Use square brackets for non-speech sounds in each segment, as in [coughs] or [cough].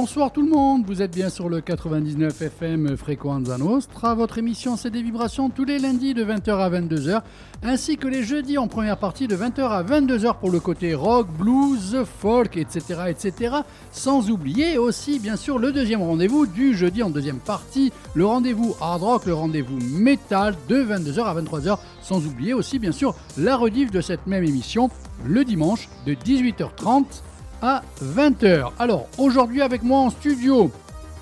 Bonsoir tout le monde, vous êtes bien sur le 99 FM Frequenza Nostra. Votre émission c'est des vibrations tous les lundis de 20h à 22h, ainsi que les jeudis en première partie de 20h à 22h pour le côté rock, blues, folk, etc. etc. Sans oublier aussi bien sûr le deuxième rendez-vous du jeudi en deuxième partie, le rendez-vous hard rock, le rendez-vous metal de 22h à 23h. Sans oublier aussi bien sûr la rediff de cette même émission le dimanche de 18h30 à 20h. Alors, aujourd'hui avec moi en studio,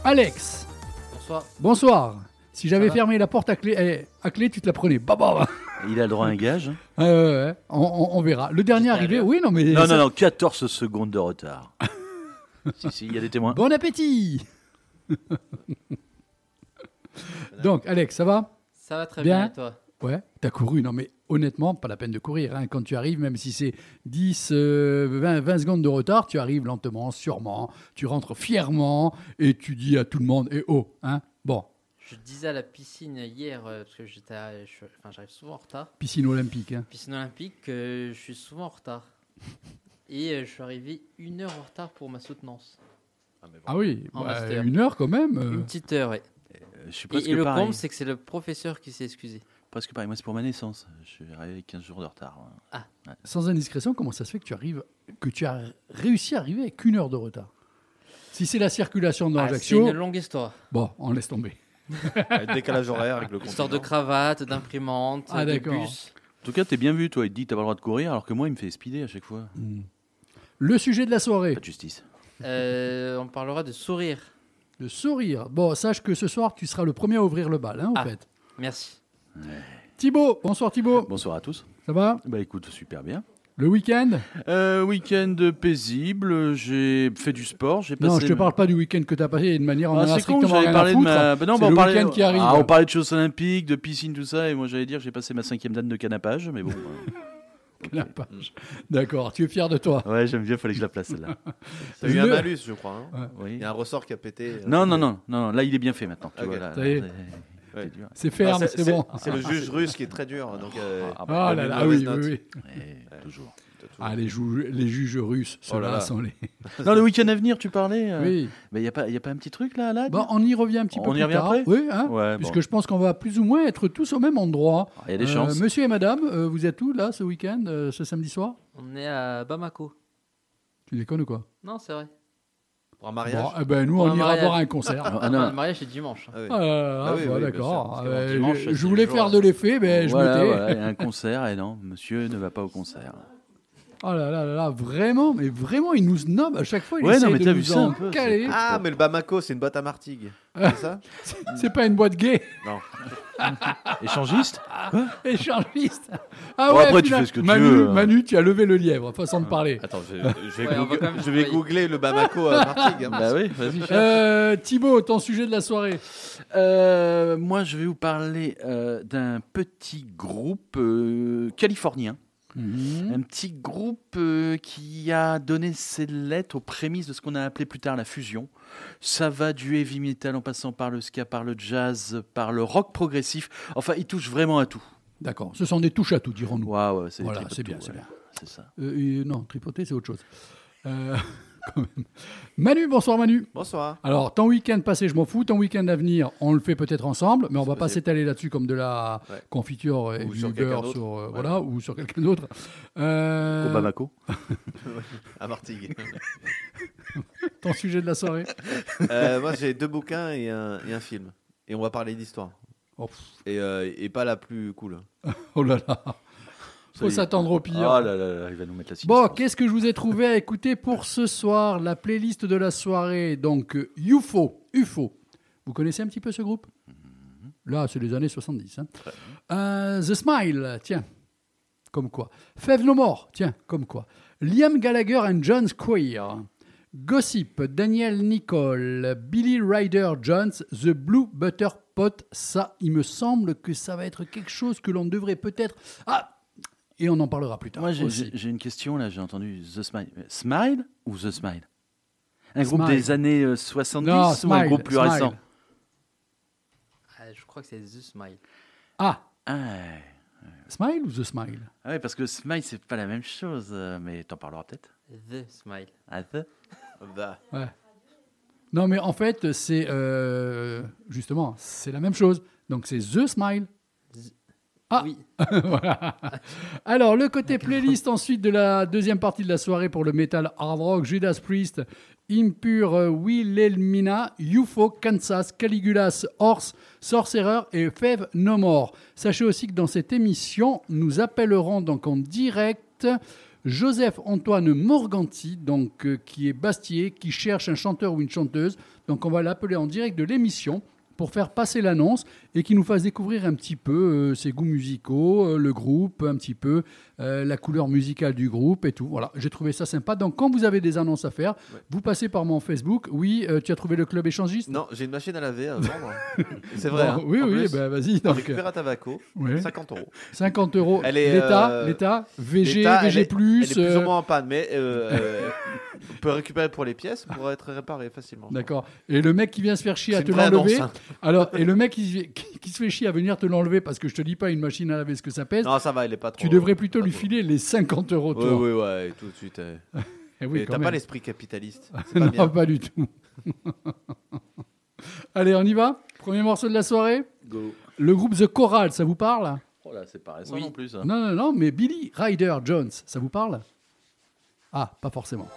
Alex. Bonsoir. Bonsoir. Si j'avais va fermé la porte à clé, eh, à clé, tu te la prenais. Bah, bah, bah. Il a le droit à un gage. hein. Ouais, ouais, ouais. On, on- on verra. Le dernier arrivé, oui, non, mais. Non, ça- non, non, 14 secondes de retard. [laughs] si, si, il y a des témoins. Bon appétit [laughs] Donc, Alex, ça va? Ça va très Bien? bien, et toi? Ouais, t'as couru. Non, mais honnêtement, pas la peine de courir. hein. Quand tu arrives, même si c'est 10, euh, 20, 20 secondes de retard, tu arrives lentement, sûrement. Tu rentres fièrement et tu dis à tout le monde, et oh, hein Bon, Je disais à la piscine hier, euh, parce que j'étais, à- je- enfin, j'arrive souvent en retard, piscine olympique. Hein. piscine olympique, que je suis souvent en retard. Et euh, je suis arrivé une heure en retard pour ma soutenance. Ah oui, En bah, une heure quand même. euh. Une petite heure. Euh, Je suis Et, le comble, c'est que c'est le professeur qui s'est excusé. Presque pareil. Moi, c'est pour ma naissance. Je suis arrivé avec 15 jours de retard. Sans indiscrétion, comment ça se fait que tu arrives, que tu as réussi à arriver avec une heure de retard? Si c'est la circulation dans Ah, c'est une longue histoire. bon, on laisse tomber. [laughs] Avec décalage horaire avec le Histoire de cravate, d'imprimante, Ah, de bus. En tout cas, t'es bien vu, toi. Il te dit, t'as pas le droit de courir, alors que moi, il me fait speeder à chaque fois. Le sujet de la soirée, Pas de justice. Euh, on parlera de sourire. le sourire. Bon, sache que ce soir, tu seras le premier à ouvrir le bal, hein, en Ah. fait. Merci. Thibaut, bonsoir Thibaut. Bonsoir à tous. Ça va? Bah écoute, super bien. Le week-end? Euh, week-end paisible. J'ai fait du sport. J'ai passé. Non, je te ma- parle pas du week-end que tu as passé de manière en Ah, a c'est con, strictement j'avais rien à parlé de ma. Bah non, C'est bah, on le parlait... week-end qui arrive. Ah, on parlait de choses olympiques, de piscine, tout ça, et moi j'allais dire, j'ai passé ma cinquième date de canapage, mais bon. [laughs] euh, La page. D'accord, tu es fier de toi. Ouais, j'aime bien, fallait que je la place celle-là. [laughs] T'as eu un malus, je crois. hein. Oui. Il y a un ressort qui a pété. euh, Non, non, non, non, non, là il est bien fait maintenant. Tu vois, là, Ça y est. Ouais. c'est dur. C'est Ah, ferme, c'est bon. C'est le juge russe qui est très dur. Donc, euh, Ah, bah, Ah il là là, oui, oui, toujours. Ah, les, jou- les juges russes, Oh là ceux-là là. sont les. [laughs] Non, le week-end à venir, tu parlais euh, Oui. Mais il n'y a, pas- y a pas un petit truc là, là Bon, on y revient un petit peu On y plus revient tard. après? Oui, hein, Ouais, puisque bon. je pense qu'on va plus ou moins être tous au même endroit. Il y a des Euh, chances. monsieur et madame, euh, vous êtes où là ce week-end, euh, ce samedi soir? On est à Bamako. Tu déconnes ou quoi? Non, c'est vrai. Pour un mariage. Bon, eh ben, Nous, Pour on ira mariage. voir un concert. Ah, Ah, non. le mariage, c'est dimanche. Ah oui. Ah, Ah oui, bon, oui, bien d'accord. dimanche, je, voulais faire de l'effet, mais je voilà, me tais. voilà, il y a un [laughs] concert, et non, monsieur ne va pas au concert. Oh là là là là, vraiment, mais vraiment, il nous snob à chaque fois. Il Ouais, non, mais de nous vu ça un peu, caler. Ah, mais le Bamako, c'est une boîte à martigues. [laughs] C'est ça [laughs] C'est pas une boîte gay, Non. [laughs] Échangiste échangiste. Ah Bon, ouais, après, tu fais ce que tu Manu, veux, hein. Manu, tu as levé le lièvre, façon de parler. Attends, je, je vais, Ouais, va je vais googler le Bamako à Martigues. hein. Bah oui, vas-y. Euh, Thibaut, ton sujet de la soirée. Euh, moi, je vais vous parler euh, d'un petit groupe euh, californien. Mhm. Un petit groupe euh, qui a donné ses lettres aux prémices de ce qu'on a appelé plus tard la fusion. Ça va du heavy metal en passant par le ska, par le jazz, par le rock progressif. Enfin, il touche vraiment à tout. D'accord, ce sont des touches à tout, dirons-nous. Waouh, ouais, c'est Voilà, tripote c'est bien, ouais. bien. C'est ça. Euh, non, tripoter, c'est autre chose. Euh, [laughs] quand même. Manu, bonsoir Manu. Bonsoir. Alors, ton week-end passé, je m'en fous. Ton week-end à venir, on le fait peut-être ensemble, mais on va pas s'étaler là-dessus comme de la Ouais. confiture et Ou du sur beurre quelqu'un d'autre. sur, euh, Ouais. voilà, ou sur quelqu'un d'autre. Euh, Au Bamako. [laughs] À Martigues. [laughs] ton sujet de la soirée. Euh, moi, j'ai deux bouquins et un, et un film. Et on va parler d'histoire. Oh, Et, euh, et pas la plus cool. [laughs] oh là là. Faut s'attendre au pire. Oh là là là, il va nous mettre la Bon, qu'est-ce que je vous ai trouvé à écouter pour ce soir La playlist de la soirée, donc euh, UFO. UFO. Vous connaissez un petit peu ce groupe? Là, c'est les années 70. hein. Euh, The Smile, tiens, comme quoi. Fève No More, tiens, comme quoi. Liam Gallagher and John Squire. Gossip, Daniel Nicole, Billy Ryder Jones, The Blue Butter Pot. Ça, il me semble que ça va être quelque chose que l'on devrait peut-être. Ah Et on en parlera plus tard. Moi, j'ai- une question là. J'ai entendu The Smile. Smile ou The Smile? Un groupe Smile. des années euh, 70 Non, ou un Smile, groupe plus Smile. récent? Ah, je crois que c'est The Smile. Ah, ah, ouais. Smile ou The Smile? Ah ouais, parce que Smile, c'est pas la même chose, euh, mais t'en parleras peut-être. The Smile. Ah, the? The. Ouais. Non, mais en fait, c'est euh, justement, c'est la même chose. Donc c'est The Smile. Ah. Oui. [laughs] Voilà. Alors, le côté playlist ensuite de la deuxième partie de la soirée pour le metal hard rock, Judas Priest, Impure, euh, Wilhelmina, UFO, Kansas, Caligulas, Horse, Sorcerer et Fève No More. Sachez aussi que dans cette émission, nous appellerons donc en direct Joseph Antoine Morganti, donc, euh, qui est Bastier, qui cherche un chanteur ou une chanteuse. Donc on va l'appeler en direct de l'émission pour faire passer l'annonce et qui nous fasse découvrir un petit peu euh, ses goûts musicaux, euh, le groupe, un petit peu euh, la couleur musicale du groupe et tout. Voilà, j'ai trouvé ça sympa. Donc quand vous avez des annonces à faire, vous passez par mon Facebook. Oui, euh, tu as trouvé le club échangiste? Non, j'ai une machine à laver à vendre. [laughs] C'est vrai. Bon, hein. Oui, oui, plus, bah, vas-y. on récupère à Tabaco, ouais. 50 euros. 50 euros. Elle est, L'État, euh, l'État, VG, VG+, elle est, elle est plus ou moins en panne, mais [laughs] on peut récupérer pour les pièces pour être réparé facilement. D'accord. Et le mec qui vient se faire chier à te l'enlever. hein. Alors, et le mec qui, qui- qui se fait chier à venir te l'enlever parce que je te dis pas une machine à laver ce que ça pèse. Non, ça va, elle est pas trop. tu devrais plutôt lui filer les 50 euros. Oui, oui, ouais, tout de suite. euh. [laughs] Eh oui, Et T'as pas l'esprit capitaliste. [laughs] Pas non, bien. pas du tout. [laughs] Allez, on y va Premier morceau de la soirée Go. Le groupe The Choral, ça vous parle? Oh là, c'est pas récent Oui. non plus. ça. Non, non, non, mais Billy Ryder Jones, ça vous parle? Ah, pas forcément.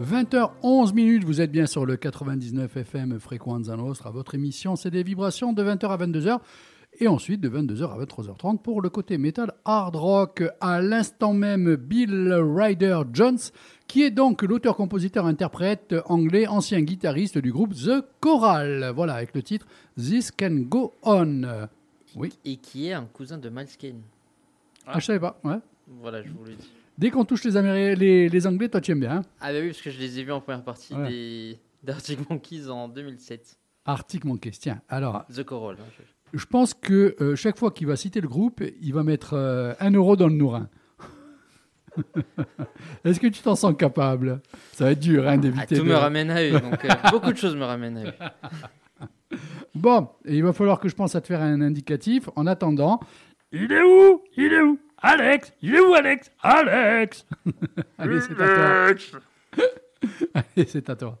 20h11 minutes, vous êtes bien sur le 99 FM Frequenza Nostra. Votre émission, c'est des vibrations de 20h à 22h. Et ensuite de 22h à 23h30 pour le côté metal hard rock. À l'instant même, Bill Ryder Jones, qui est donc l'auteur-compositeur-interprète anglais, ancien guitariste du groupe The Choral. Voilà, avec le titre This Can Go On. Oui. Et qui est un cousin de Miles Kane. Ah, je savais pas. Ouais. Voilà, je vous le dis. Dès qu'on touche les, Améri- les, les Anglais, toi tu aimes bien. hein Ah bah oui, parce que je les ai vus en première partie Ouais. des d'Arctic Monkeys en 2007. Arctic Monkeys. Tiens, alors, The Coral. hein, je- pense que euh, chaque fois qu'il va citer le groupe, il va mettre euh, un euro dans le nourrin. [laughs] Est-ce que tu t'en sens capable? Ça va être dur hein, Ah, d'éviter. tout de- me ramène à eux, donc euh, [laughs] beaucoup de choses me ramènent à eux. [laughs] Bon, et il va falloir que je pense à te faire un indicatif. En attendant, il est où? Il est où? Alex Il est où Alex Alex [laughs] Allez, c'est à toi. [laughs] Allez, c'est à toi.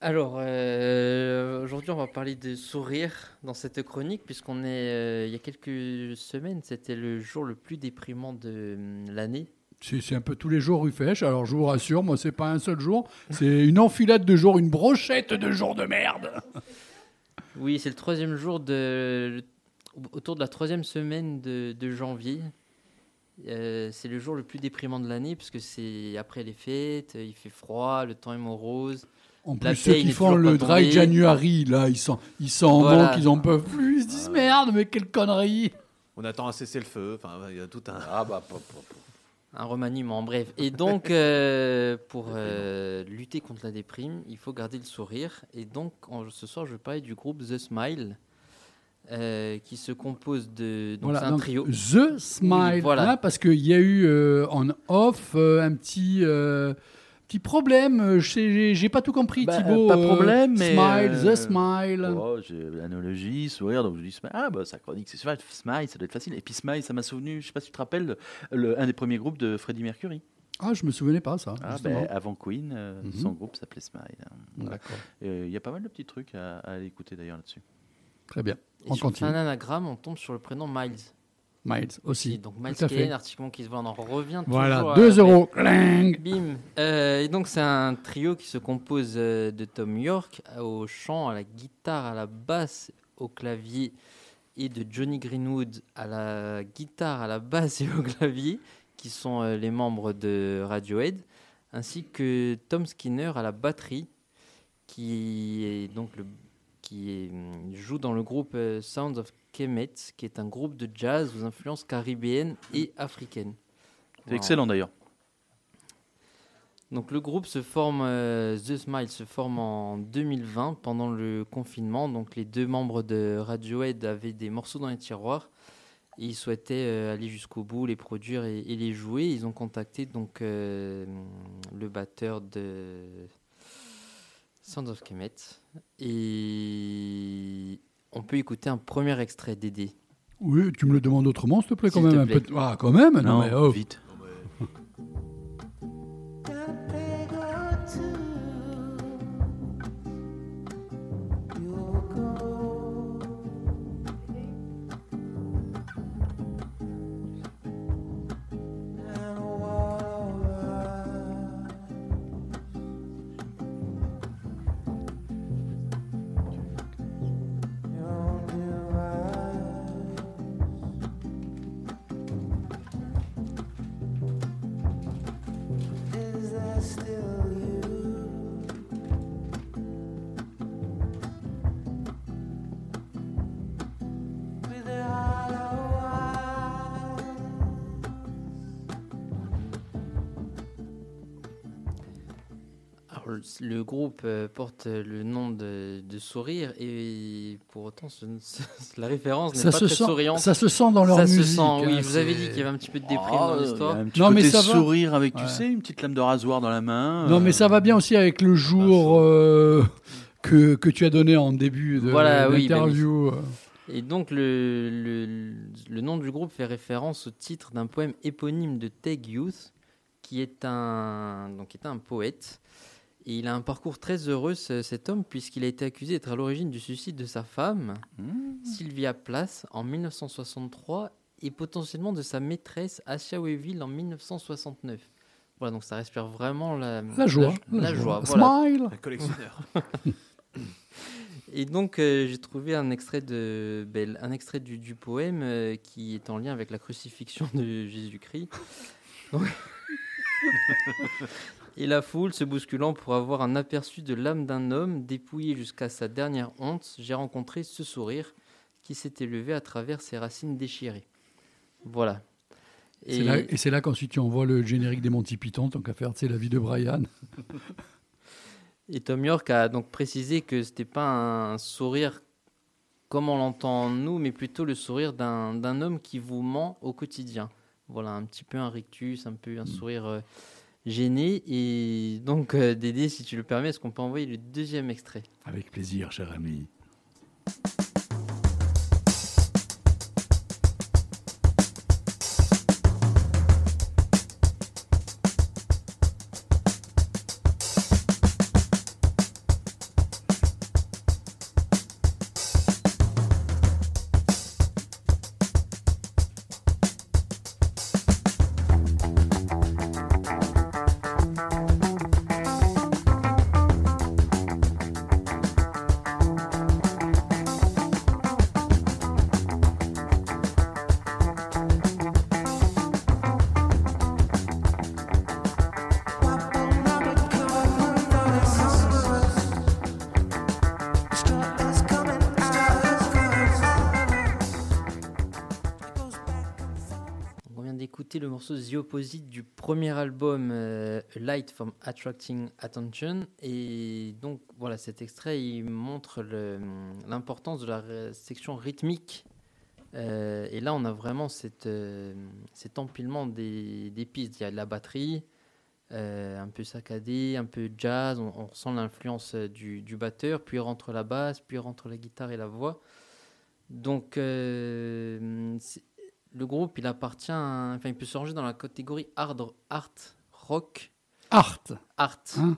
Alors, euh, aujourd'hui, on va parler de sourire dans cette chronique, puisqu'on est, euh, il y a quelques semaines, c'était le jour le plus déprimant de hum, l'année. C'est c'est un peu tous les jours rue Fèche. Alors je vous rassure, moi c'est pas un seul jour, c'est une enfilade de jours, une brochette de jours de merde. Oui, c'est le troisième jour de, autour de la troisième semaine de, de janvier. Euh, c'est le jour le plus déprimant de l'année, parce que c'est après les fêtes, il fait froid, le temps est morose. En La plus, ceux qui font le dry tombée. January, là, ils sont, ils sont en Voilà. manque, ils en peuvent plus, ils se disent merde, mais quelle connerie. On attend un cessez-le-feu. Enfin, il y a tout un. Ah bah, pop, pop, pop. Un remaniement, bref. Et donc, euh, pour euh, lutter contre la déprime, il faut garder le sourire. Et donc, en- ce soir, je vais parler du groupe The Smile, euh, qui se compose de. Donc, Voilà, un donc, trio. The Smile, Oui, voilà. hein, parce qu'il y a eu euh, en off euh, un petit, euh, petit problème. J'ai pas tout compris, Bah, Thibaut. pas de euh, problème, mais, Smile, euh, The Smile. Oh, j'ai l'analogie, sourire, donc je dis Smile. Ah, bah, sa chronique, c'est Smile. Smile, ça doit être facile. Et puis Smile, ça m'a souvenu, je sais pas si tu te rappelles, le, un des premiers groupes de Freddie Mercury. Ah, je me souvenais pas ça. Ah, ben, avant Queen, euh, Mhm. son groupe s'appelait Smile. Voilà. Euh, Il y a pas mal de petits trucs à, écouter d'ailleurs là-dessus. très bien. Et On sur continue. un anagramme, on tombe sur le prénom Miles. Miles aussi. Donc, Miles fait. Kane, Arctic Monkeys, voilà, on en revient Voilà, toujours à- 2 euros. Bim. Euh, et donc c'est un trio qui se compose euh, de Tom York au chant, à la guitare, à la basse, au clavier, et de Johnny Greenwood à la guitare, à la basse et au clavier, qui sont euh, les membres de Radiohead, ainsi que Tom Skinner à la batterie, qui est donc le qui hum, joue dans le groupe euh, Sounds of Kemet, qui est un groupe de jazz aux influences caribéennes et africaines. C'est excellent d'ailleurs. Donc le groupe se forme, euh, The Smile se forme en 2020 pendant le confinement. Donc les deux membres de Radiohead avaient des morceaux dans les tiroirs et ils souhaitaient euh, aller jusqu'au bout, les produire et, et les jouer. Ils ont contacté donc euh, le batteur de Sound of Kemet et on peut écouter un premier extrait d'Aider. Oui, tu me le demandes autrement, s'il te plaît, quand même. Un peu Ah, quand même Non, mais oh. vite. Le- groupe euh, porte le nom de, de Sourire et pour autant ce- [laughs] ce- la référence n'est pas se, très sent, souriante. ça se sent dans leur Ça musique. se sent, oui. hein, Vous avez dit qu'il y avait un petit peu de déprime Oh, dans l'histoire. un petit Non, mais ça va. sourire avec, tu Ouais. sais, une petite lame de rasoir dans la main. Non, euh, mais ça va bien aussi avec le jour euh, que, que tu as donné en début de Voilà, oui, l'interview. Et donc le, le, le nom du groupe fait référence au titre d'un poème éponyme de Teg Youth, qui est un, donc, est un poète. Et il a un parcours très heureux, ce- cet homme, puisqu'il a été accusé d'être à l'origine du suicide de sa femme, Mmh. Sylvia Plath, en 1963, et potentiellement de sa maîtresse, Asia Weville, en 1969. Voilà, donc ça respire vraiment la, La joie. La, joie, voilà. Smile. Un collectionneur. [laughs] Et donc, euh, j'ai trouvé un extrait, de, ben, un extrait du, du poème euh, qui est en lien avec la crucifixion de Jésus-Christ. [laughs] Et la foule se bousculant pour avoir un aperçu de l'âme d'un homme dépouillé jusqu'à sa dernière honte, j'ai rencontré ce sourire qui s'était levé à travers ses racines déchirées. Voilà. Et, c'est là qu'ensuite tu envoies le générique des Monty Python, tant qu'à faire, c'est la vie de Brian. [laughs] et Tom York a donc précisé que c'était pas un sourire comme on l'entend nous, mais plutôt le sourire d'un d'un homme qui vous ment au quotidien. Voilà, un petit peu un rictus, un peu un sourire euh, gêné. Et donc, euh, Dédé, si tu le permets, est-ce qu'on peut envoyer le deuxième extrait? Avec plaisir, cher ami. The Opposite du premier album euh, Light from Attracting Attention. Et donc, voilà, cet extrait, il montre l'importance de la section rythmique. Euh, et là, on a vraiment euh, cet empilement des, pistes. Il y a la batterie, euh, un peu saccadée, un peu jazz. On, on ressent l'influence du, du batteur. Puis rentre la basse, puis rentre la guitare et la voix. Donc, c'est- le groupe, il appartient, à- enfin, il peut se ranger dans la catégorie hard art rock Art, art. Hein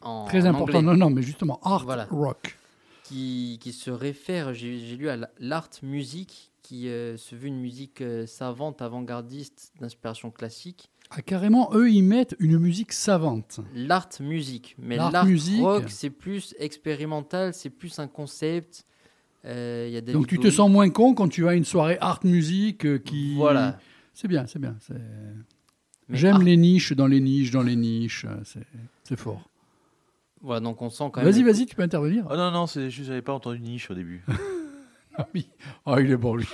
en très important. anglais, Non, non, mais justement, art Voilà. rock. qui, qui se réfère, j'ai lu à la- l'art music, qui euh, se veut une musique euh, savante, avant-gardiste, d'inspiration classique. Ah, carrément, eux, ils mettent une musique savante. L'art music, mais L'art rock, c'est plus expérimental, c'est plus un concept. Euh, il y a David Donc tu te sens moins con quand tu as une soirée art music euh, qui. Voilà. C'est bien, c'est bien. J'aime art- les niches dans les niches dans les niches. euh, C'est c'est fort. Voilà, donc on sent quand même. Vas-y, vas-y, tu peux intervenir. Oh non, non, c'est juste, j'avais pas entendu niche au début. [laughs] Ah oui. Ah, il est bon, lui.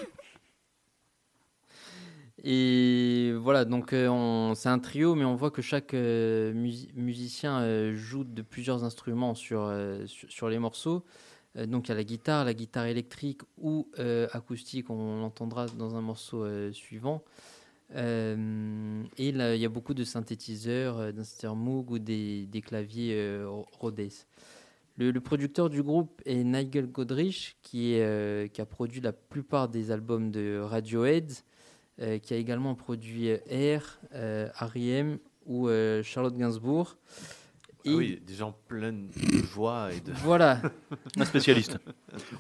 Et voilà, donc euh, on- c'est un trio, mais on voit que chaque euh, musi- musicien euh, joue de plusieurs instruments sur, euh, sur, sur les morceaux. Euh, donc il y a la guitare, la guitare électrique ou euh, acoustique, on l'entendra dans un morceau euh, suivant. Et il y a beaucoup de synthétiseurs, euh, Moog ou des, claviers Rhodes. Le, producteur du groupe est Nigel Godrich, qui, a produit la plupart des albums de Radiohead, qui a également produit Air, R.E.M. ou Charlotte Gainsbourg. Ah oui, des gens pleins de joie et de. Voilà, [laughs] Un spécialiste.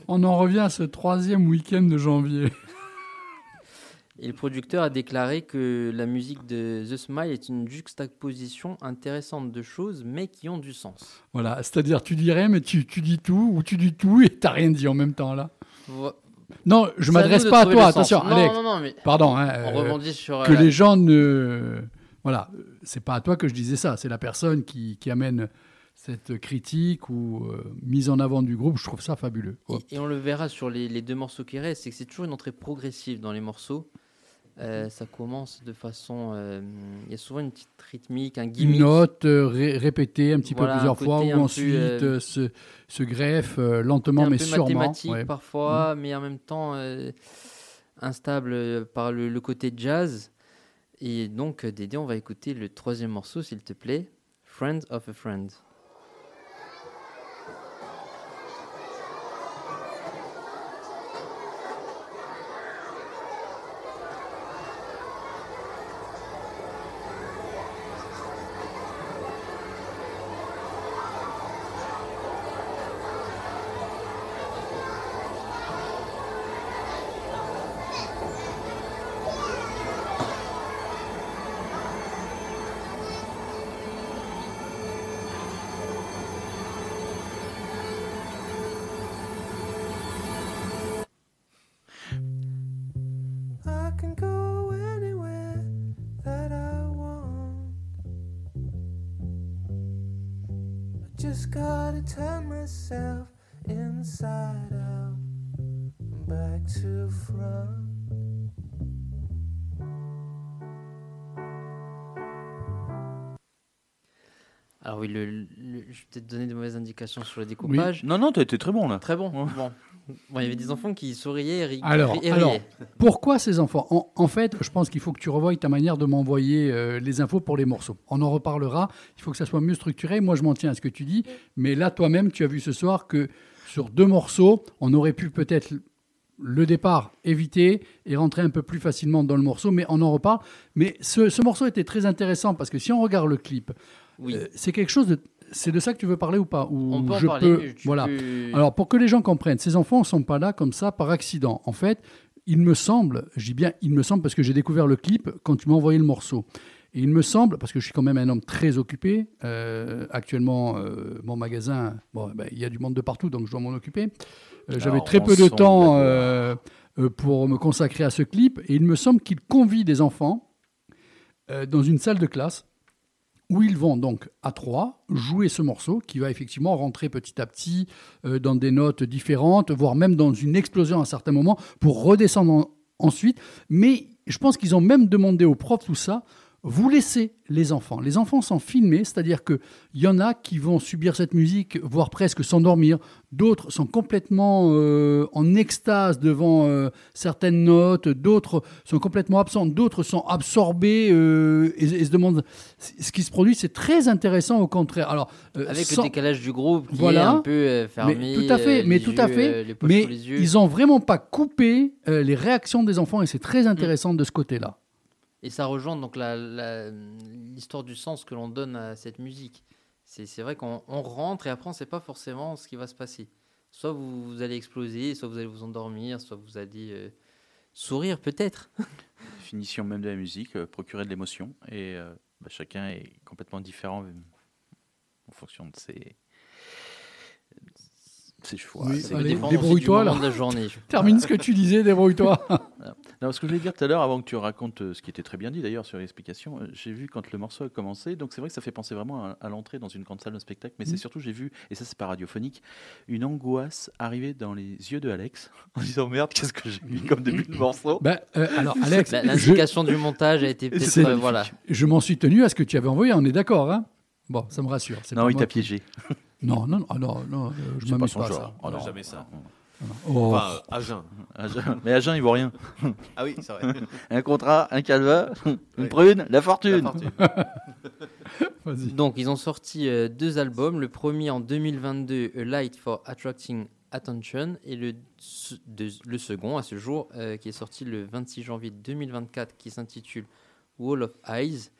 On en revient à ce troisième week-end de janvier. Et le producteur a déclaré que la musique de The Smile est une juxtaposition intéressante de choses, mais qui ont du sens. Voilà, c'est-à-dire tu dis rien, mais tu, tu dis tout, ou tu dis tout et t'as rien dit en même temps là. Vo- Non, je m'adresse pas à toi, attention, Non, Alex. non, non, mais Pardon, hein, on euh, rebondit sur. que euh, les gens ne. Voilà, c'est pas à toi que je disais ça, c'est la personne qui, qui amène cette critique ou euh, mise en avant du groupe. Je trouve ça fabuleux. Et, et on le verra sur les, les deux morceaux qui restent, c'est que c'est toujours une entrée progressive dans les morceaux. Euh, ça commence de façon. euh, Il y a souvent une petite rythmique, un Une gimmick. note euh, ré- répétée un petit Voilà, peu plusieurs fois, ou ensuite se, se greffe lentement un mais peu sûrement. mathématique ouais. parfois, mais en même temps instable par le, le côté jazz. Et donc, Dédé, on va écouter le troisième morceau, s'il te plaît. Friend of a Friend. Peut-être donner de mauvaises indications sur le Oui. découpage. Non, non, t'as été très bon là. Très bon. Ouais. Bon. Bon, il y avait des enfants qui souriaient et, ri- Alors, alors. Pourquoi ces enfants? En, en fait, je pense qu'il faut que tu revoies ta manière de m'envoyer euh, les infos pour les morceaux. On en reparlera. Il faut que ça soit mieux structuré. Moi, je m'en tiens à ce que tu dis. Mais là, toi-même, tu as vu ce soir que sur deux morceaux, on aurait pu peut-être le départ éviter et rentrer un peu plus facilement dans le morceau. Mais on en reparle. Mais ce, ce morceau était très intéressant parce que si on regarde le clip, Oui. euh, c'est quelque chose de. C'est de ça que tu veux parler ou pas? Ou On peut en je parler. peux- voilà. peux- Alors, pour que les gens comprennent, ces enfants ne sont pas là comme ça par accident. En fait, il me semble, je dis bien il me semble parce que j'ai découvert le clip quand tu m'as envoyé le morceau. Et il me semble, parce que je suis quand même un homme très occupé, euh, actuellement, euh, mon magasin, bon, ben, il y a du monde de partout, donc je dois m'en occuper. Euh, J'avais très peu de temps pour me consacrer à ce clip. Et il me semble qu'il convie des enfants dans une salle de classe où ils vont donc à trois jouer ce morceau qui va effectivement rentrer petit à petit euh, dans des notes différentes, voire même dans une explosion à certains moments pour redescendre en- ensuite. Mais je pense qu'ils ont même demandé aux profs tout ça. Vous laissez les enfants. Les enfants sont filmés, c'est-à-dire qu'il y en a qui vont subir cette musique, voire presque s'endormir. D'autres sont complètement euh, en extase devant euh, certaines notes. D'autres sont complètement absents. D'autres sont absorbés euh, et, et se demandent ce qui se produit. C'est très intéressant au contraire. Alors, Avec sans- le décalage du groupe qui Voilà. est un peu fermé. mais tout à fait, mais tout à fait. mais ils ont vraiment pas coupé les réactions des enfants et c'est très intéressant de ce côté-là. Et ça rejoint donc la- la- l'histoire du sens que l'on donne à cette musique. C'est vrai qu'on on rentre et après on ne sait pas forcément ce qui va se passer. Soit vous, vous allez exploser, soit vous allez vous endormir, soit vous allez euh, sourire peut-être. [laughs] Définition même de la musique, euh, procurer de l'émotion. Et euh, bah, chacun est complètement différent en fonction de ses, ses choix. Oui, allez, débrouille-toi, là. de la journée. je- [laughs] [laughs] Termine ce que tu disais, débrouille-toi. Non, ce que je voulais dire tout à l'heure, avant que tu racontes euh, ce qui était très bien dit d'ailleurs sur l'explication, euh, j'ai vu quand le morceau a commencé, donc c'est vrai que ça fait penser vraiment à, à l'entrée dans une grande salle de spectacle, mais c'est Mhm. surtout, j'ai vu, et ça c'est pas radiophonique, une angoisse arriver dans les yeux de Alex [laughs] en disant merde, qu'est-ce que j'ai mis comme début de morceau? Ben, euh, alors, [laughs] Alex, je, L'indication du montage a été peut-être. euh, voilà. je m'en suis tenu à ce que tu avais envoyé, on est d'accord, hein? Bon, ça me rassure. Non, pas il t'a piégé. Non, non, non, non, non, euh, je C'est pas m'amuse son pas à genre. ça. Oh, non. Jamais ça. Oh. Enfin, Agen. Agen- Mais Agen, il vaut rien. Ah oui, c'est vrai. [laughs] Un contrat, un calva, une Oui. prune, la La fortune. fortune. [laughs] Vas-y. Donc, ils ont sorti euh, deux albums. Le premier en 2022, A Light for Attracting Attention, et le, se- de- le second à ce jour, euh, qui est sorti le 26 janvier 2024, qui s'intitule Wall of Eyes.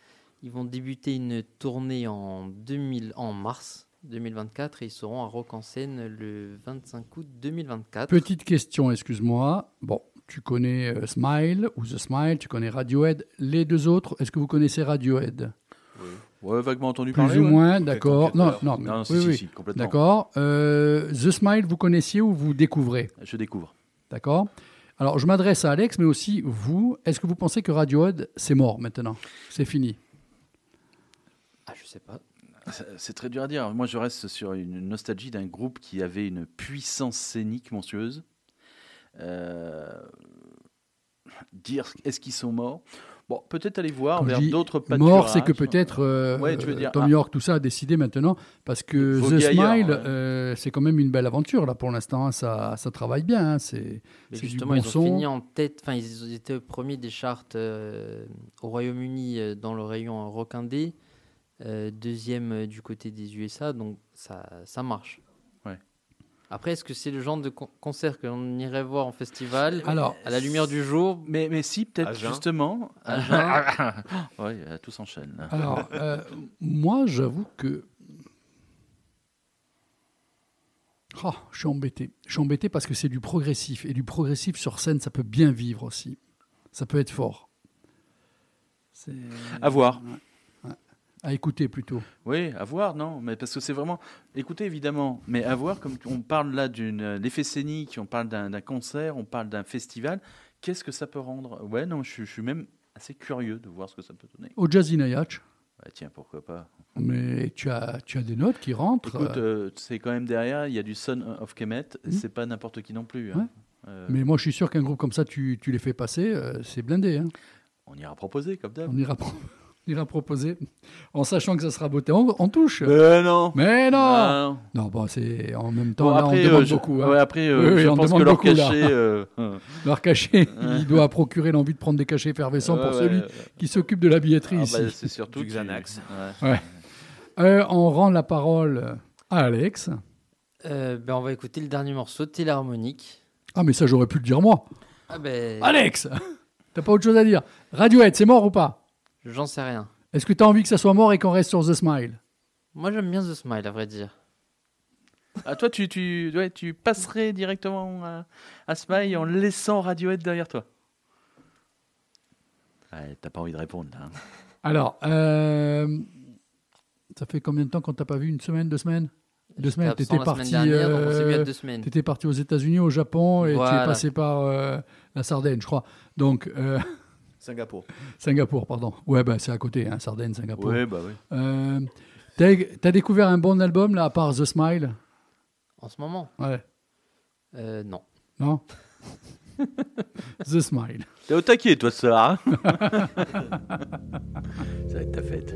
Ils vont débuter une tournée en, 2000, en mars 2024 et ils seront à Rock en scène le 25 août 2024. Petite question, excuse-moi. Bon, tu connais euh, Smile ou The Smile, tu connais Radiohead. Les deux autres, est-ce que vous connaissez Radiohead? Ouais, vaguement entendu Plus parler. ou ouais. moins, d'accord. Non, non, mais- Non, non, si, oui, si, oui. si, complètement. D'accord. Euh, The Smile, vous connaissiez ou vous découvrez? Je découvre. D'accord Alors, je m'adresse à Alex, mais aussi vous. Est-ce que vous pensez que Radiohead, c'est mort maintenant? C'est fini? Ah, je sais pas. C'est- très dur à dire. Moi, je reste sur une nostalgie d'un groupe qui avait une puissance scénique monstrueuse. Euh, Dire est-ce qu'ils sont morts? Bon, peut-être aller voir Quand vers d'autres Mort, c'est que peut-être euh, Ouais, Tom ah. York, tout ça a décidé maintenant, parce que The ailleurs, Smile, ouais. euh, c'est quand même une belle aventure là pour l'instant. hein. Ça, ça travaille bien. hein. C'est Mais C'est du justement, bon ils ont son. fini en tête. Enfin, ils étaient au premier des charts euh, au Royaume-Uni dans le rayon rock indé, euh, deuxième euh, du côté des USA, donc ça, ça marche. Ouais. Après, est-ce que c'est le genre de con- concert que l'on irait voir en festival alors. à la lumière du jour? Mais, mais si, peut-être justement. [laughs] Oui, tout s'enchaîne. Alors, euh, moi, j'avoue que. Oh, je suis embêté. Je suis embêté parce que c'est du progressif. Et du progressif sur scène, ça peut bien vivre aussi. Ça peut être fort. À voir. À écouter plutôt. Oui, à voir, non, mais parce que c'est vraiment. Écoutez, évidemment, mais à voir, comme on parle là d'une l'effet scénique, on parle d'un concert, on parle d'un festival, qu'est-ce que ça peut rendre? Ouais, non, je, suis- je suis même assez curieux de voir ce que ça peut donner. Au Jazz in a Yacht. Bah, tiens, pourquoi pas. Mais tu as, tu as des notes qui rentrent. Écoute, euh, euh, c'est quand même derrière, il y a du Son of Kemet, et Hmm. c'est pas n'importe qui non plus. hein. Euh, mais moi, je suis sûr qu'un groupe comme ça, tu, tu les fais passer, euh, c'est blindé. hein. On ira proposer, comme d'hab. On ira, pro- [laughs] on ira proposer, en sachant que ça sera beauté en, en touche. Mais non Mais non Ah, non. Non, bon, c'est en même temps, Bon, là, après, on demande euh, je- beaucoup. hein. ouais, après, euh, Oui, je on pense demande que leur cachet. euh, [laughs] euh, Leur cachet, il doit procurer l'envie de prendre des cachets effervescents pour ouais, celui qui s'occupe de la billetterie Ah, ici. bah, c'est surtout Du Xanax. Ouais. Euh, on rend la parole à Alex. Euh, ben, on va écouter le dernier morceau, Téléharmonique. Ah, mais ça, j'aurais pu le dire moi. Ah ben, Alex [laughs] T'as pas autre chose à dire Radiohead, c'est mort ou pas? J'en sais rien. Est-ce que t'as envie que ça soit mort et qu'on reste sur The Smile? Moi, j'aime bien The Smile, à vrai dire. Ah, toi, tu, tu, ouais, tu passerais directement à, à Smile en laissant Radiohead derrière toi. Ouais, T'as pas envie de répondre là. hein. Alors, euh, ça fait combien de temps qu'on t'a pas vu? Une semaine, deux semaines? Deux semaines, t'étais parti, euh, deux semaines. T'étais parti aux États-Unis, au Japon, et tu es Voilà. passé par euh, la Sardaigne, je crois. Donc, euh, [laughs] Singapour. Singapour, pardon. Ouais, bah, c'est à côté, hein, Sardaigne, Singapour. Ouais, bah oui. Euh, T'as t'as découvert un bon album, là, à part The Smile? En ce moment? Ouais. Euh, Non. Non? [laughs] The Smile. T'es au taquet, toi, soir. hein? [laughs] Ça va être ta fête.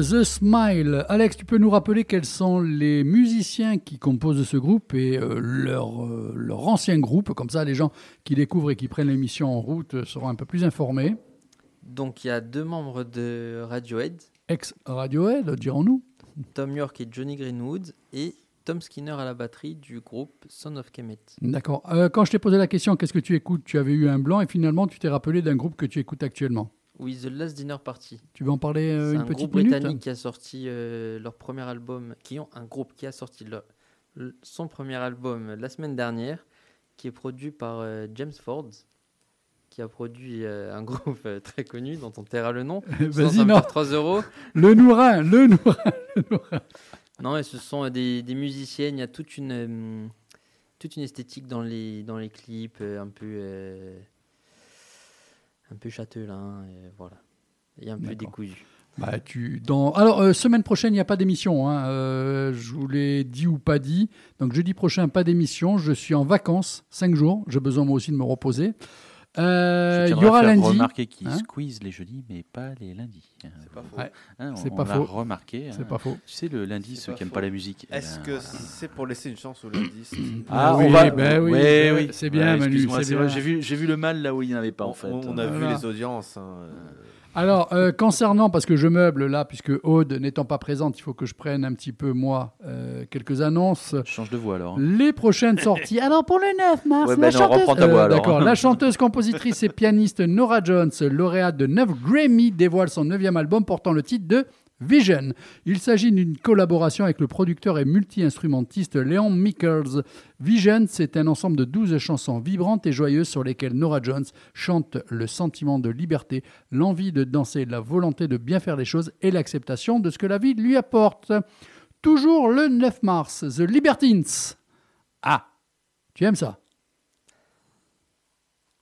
The Smile. Alex, tu peux nous rappeler quels sont les musiciens qui composent ce groupe et euh, leur, euh, leur ancien groupe? Comme ça, les gens qui découvrent et qui prennent l'émission en route seront un peu plus informés. Donc il y a deux membres de Radiohead, Ex-Radiohead, dirons-nous Tom York et Johnny Greenwood, et Tom Skinner à la batterie du groupe Son of Kemet. D'accord. Euh, quand je t'ai posé la question, qu'est-ce que tu écoutes? Tu avais eu un blanc et finalement, tu t'es rappelé d'un groupe que tu écoutes actuellement. Oui, The Last Dinner Party. Tu veux en parler euh, une un petite groupe minute britannique qui a sorti euh, leur premier album, qui ont un groupe qui a sorti leur- son premier album la semaine dernière, qui est produit par euh, James Ford, qui a produit euh, un groupe très connu dont on taira le nom. [laughs] Vas-y, non. faire 3 euros. Le Nourin, le Nourin. Non, et ce sont des, des musiciennes. Il y a toute une, toute une esthétique dans les, dans les clips, un peu, un peu châtelain, et voilà. Et un peu décousu. Bah, tu, dans... Alors, euh, semaine prochaine, il n'y a pas d'émission. hein. Euh, je vous l'ai dit ou pas dit. Donc, jeudi prochain, pas d'émission. Je suis en vacances, 5 jours. J'ai besoin moi aussi de me reposer. Euh, Il y aura faire lundi. remarquer qu'ils Hein squeeze les jeudis, mais pas les lundis. C'est pas faux. Ouais. Hein, on- C'est on pas l'a faux. remarqué. C'est hein. pas faux. Tu sais, le lundi, C'est ceux qui n'aiment pas la musique. eh Est-ce ben, que voilà. c'est pour laisser une chance au lundi [coughs] Ah, Oui, on va. ben oui, Ouais, ben oui. oui. C'est bien, Manu, excuse-moi, c'est c'est vrai, bien. J'ai vu, j'ai vu le mal là où il n'y en avait pas, en fait. On, on a Voilà. vu les audiences. Euh, Alors, euh, concernant, parce que je meuble là, puisque Aude n'étant pas présente, il faut que je prenne un petit peu, moi, euh, quelques annonces. Change de voix alors. Les prochaines sorties. [laughs] Alors pour le 9 mars, Ouais, la ben chanteuse, reprends ta voix, alors. d'accord, la chanteuse, compositrice et pianiste Nora Jones, lauréate de 9 Grammy, dévoile son neuvième album portant le titre de Vision. Il s'agit d'une collaboration avec le producteur et multi-instrumentiste Léon Mickels. Vision, c'est un ensemble de 12 chansons vibrantes et joyeuses sur lesquelles Nora Jones chante le sentiment de liberté, l'envie de danser, la volonté de bien faire les choses et l'acceptation de ce que la vie lui apporte. Toujours le 9 mars, The Libertines. Ah, tu aimes ça?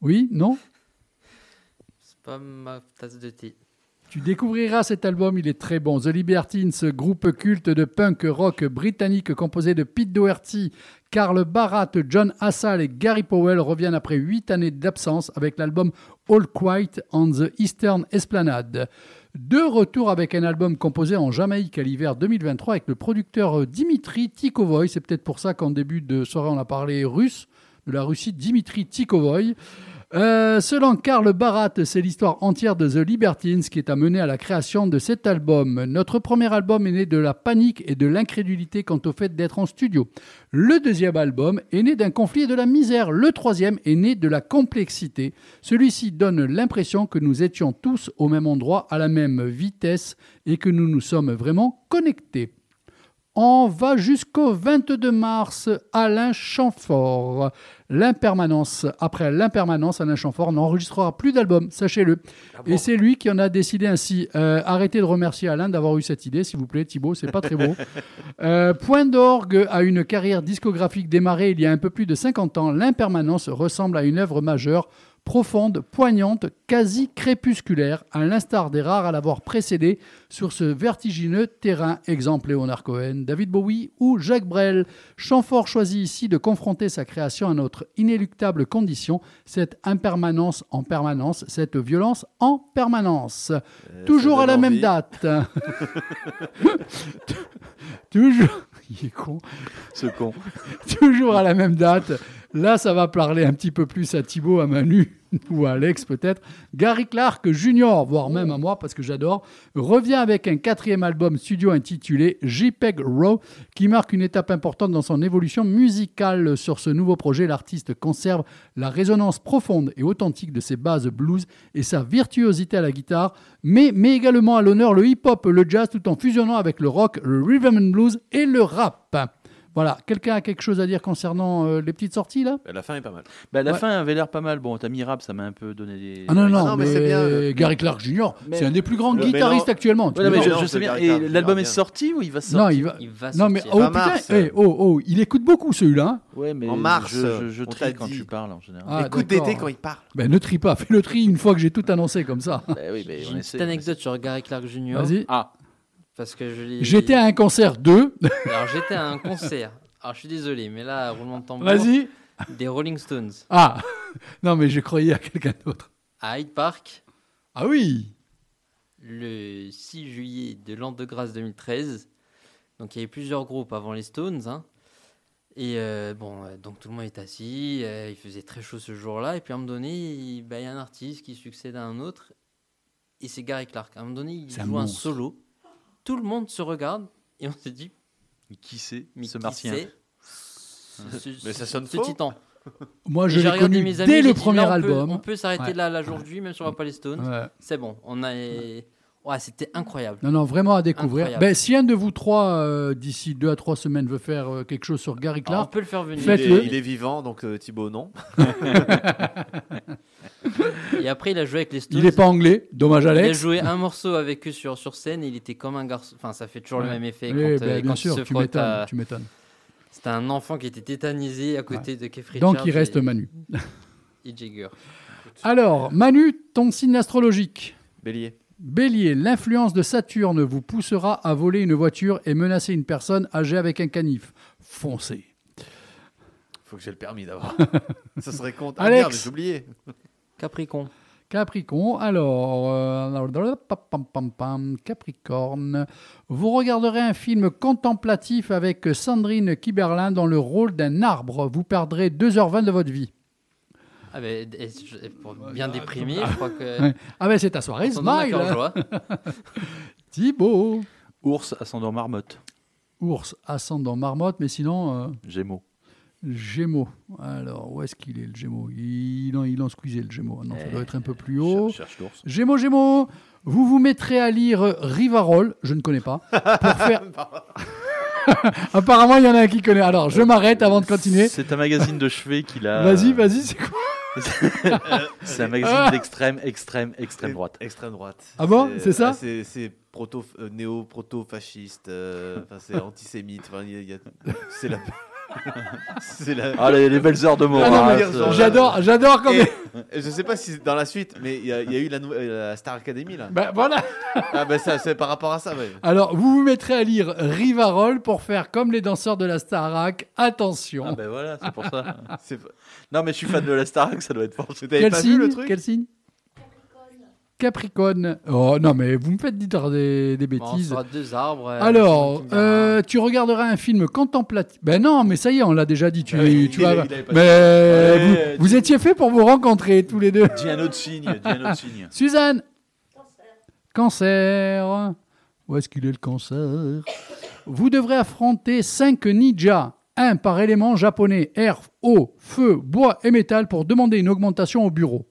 Oui Non? C'est pas ma tasse de thé. Tu découvriras cet album, il est très bon. The Libertines, groupe culte de punk rock britannique composé de Pete Doherty, Carl Barat, John Hassall et Gary Powell reviennent après huit années d'absence avec l'album All Quiet on the Eastern Esplanade. De retour avec un album composé en Jamaïque à l'hiver 2023 avec le producteur Dimitri Tikovoy. C'est peut-être pour ça qu'en début de soirée on a parlé russe, de la Russie, Dimitri Tikovoy. Euh, selon Karl Barat, c'est l'histoire entière de The Libertines qui est amenée à la création de cet album. Notre premier album est né de la panique et de l'incrédulité quant au fait d'être en studio. Le deuxième album est né d'un conflit et de la misère. Le troisième est né de la complexité. Celui-ci donne l'impression que nous étions tous au même endroit, à la même vitesse et que nous nous sommes vraiment connectés. On va jusqu'au 22 mars, Alain Chamfort. L'impermanence. Après l'impermanence, Alain Chamfort n'enregistrera plus d'albums, sachez-le. Et c'est lui qui en a décidé ainsi. Euh, arrêtez de remercier Alain d'avoir eu cette idée, s'il vous plaît, Thibaut, c'est pas très beau. [laughs] Euh, Point d'orgue a une carrière discographique démarrée il y a un peu plus de 50 ans. L'impermanence ressemble à une œuvre majeure profonde, poignante, quasi crépusculaire, à l'instar des rares à l'avoir précédé sur ce vertigineux terrain. Exemple Léonard Cohen, David Bowie ou Jacques Brel. Chamfort choisit ici de confronter sa création à notre inéluctable condition, cette impermanence en permanence, cette violence en permanence. euh, Toujours à la même date. [laughs] Toujours. Il est con. Ce con. Toujours à la même date. Là, ça va parler un petit peu plus à Thibaut, à Manu [laughs] ou à Alex peut-être. Gary Clark Jr., voire même à moi parce que j'adore, revient avec un quatrième album studio intitulé JPEG Raw qui marque une étape importante dans son évolution musicale. Sur ce nouveau projet, l'artiste conserve la résonance profonde et authentique de ses bases blues et sa virtuosité à la guitare, mais met également à l'honneur le hip-hop, le jazz tout en fusionnant avec le rock, le rhythm and blues et le rap. Voilà, quelqu'un a quelque chose à dire concernant euh, les petites sorties là? La fin est pas mal. Bah, la Ouais. fin avait l'air pas mal. Bon, t'as mis rap, ça m'a un peu donné des. Ah non, non, non, mais mais, c'est bien, le- Gary Clark Jr., Mais- c'est un des plus grands Le guitaristes actuellement. tu Ouais, non, mais je, non, sais bien. Et l'album est sorti ou il va Non, sortir il va. Il va Non, mais sortir. oh, putain, mars. eh, oh, oh, il écoute beaucoup celui-là. hein. Ouais, mais En mars, je, je, trie quand dit. tu parles en général. Ah, Écoute d'été quand il parle. Ben ne trie pas, fais le tri une fois que j'ai tout annoncé comme ça. Bah oui, mais J'ai on une petite anecdote sur Gary Clark Jr. Vas-y. Ah, Parce que je. J'étais à un concert 2. Alors j'étais à un concert. Alors je suis désolé, mais là, roulement de tambour. Vas-y. Des Rolling Stones Ah, [laughs] non, mais je croyais à quelqu'un d'autre. à Hyde Park. Ah oui. le 6 juillet de l'an de grâce 2013. Donc il y avait plusieurs groupes avant les Stones. hein. Et euh, bon, euh, donc tout le monde est assis, euh, il faisait très chaud ce jour-là. Et puis à un moment donné, il bah, il y a un artiste qui succède à un autre. Et c'est Gary Clark. À un moment donné, il un joue un solo. Tout le monde se regarde et on se dit, Qui c'est mais ce qui martien c'est [laughs] ce, ce- Mais ça sonne ce faux. titan. [laughs] Moi, Et je j'ai l'ai regardé connu mes amis, dès j'ai le dit, premier là, on peut- album. On peut s'arrêter Ouais. là, là aujourd'hui, même si on va pas les Stones. Ouais. C'est bon, on a. Ouais, c'était incroyable. Non, non, vraiment à découvrir. Incroyable. Ben, si un de vous trois, euh, d'ici deux à trois semaines, veut faire euh, quelque chose sur Gary Alors, on Clark, peut le faire venir. Il Faites-le. est, il est vivant, donc euh, Thibaut, non. [laughs] [laughs] Et après, il a joué avec les Stones. il n'est pas anglais. Dommage, Il a Alex. joué un morceau avec eux sur, sur scène et il était comme un garçon. Enfin, ça fait toujours le même effet Oui, quand, ben, euh, bien quand sûr, il se tu frotte m'étonnes. à- tu m'étonnes. C'était un enfant qui était tétanisé à côté de Keith Donc, il reste et, Manu. [laughs] et Jagger. [laughs] Alors, Manu, ton signe astrologique. Bélier. Bélier, l'influence de Saturne vous poussera à voler une voiture et menacer une personne âgée avec un canif. Foncez. Faut que j'ai le permis d'abord. ça serait con. Ah, Alex. merde, j'ai oublié. Capricorne. Capricorne, alors, euh, pam, pam, pam, pam, Capricorne, vous regarderez un film contemplatif avec Sandrine Kiberlin dans le rôle d'un arbre. Vous perdrez 2h20 de votre vie. Ah ben, bien déprimer, je crois que. Ah ben c'est ta soirée, smile joie. [laughs] Thibaut Ours, ascendant marmotte. Ours, ascendant marmotte, mais sinon, euh, Gémeaux. Gémeaux. Alors, où est-ce qu'il est le Gémeaux? Il en, il en squeezait le Gémeaux. Ah Non, ça Eh, doit être un peu plus haut. Cherche, cherche l'ours. Gémeaux, Gémeaux, vous vous mettrez à lire Rivarol, je ne connais pas, pour [laughs] faire... [laughs] Apparemment, il y en a un qui connaît. Alors, je m'arrête avant de continuer. C'est un magazine de chevet qu'il a. Vas-y, vas-y, c'est quoi? [laughs] C'est un magazine Ah. d'extrême, extrême, extrême droite. Extrême droite. Ah bon, c'est ça? ah, C'est proto, euh, néo-proto-fasciste. euh, enfin, c'est antisémite. Enfin, il y a- il y a- c'est la. [laughs] c'est la. Ah, les, les belles heures de Ah Maurras. mais euh, J'adore, j'adore comme... Et, je sais pas si c'est dans la suite, mais il y, a- il y a eu la, nou- euh, la Star Academy là. Ben, voilà. Ah ben ça, c'est par rapport à ça. ouais. Alors, vous vous mettrez à lire Rivarol pour faire comme les danseurs de la Starac. Attention. Ah ben voilà, c'est pour ça. [laughs] Non, mais je suis fan de la Starac, ça doit être fort. Pas signe vu le truc? Quel signe? Capricorne. Oh non, mais vous me faites dire des, des Bon, on bêtises. sera deux arbres. euh, Alors, euh, tu regarderas un film contemplatif. Ben non, mais ça y est, on l'a déjà dit. Tu, Ah oui, tu il il mais Ouais, vous, vous étiez fait pour vous rencontrer tous les deux. Dis un autre signe, dis un autre signe. [laughs] Suzanne. Cancer. Où est-ce qu'il est le cancer? Vous devrez affronter cinq ninjas, un par élément japonais, air, eau, feu, bois et métal pour demander une augmentation au bureau.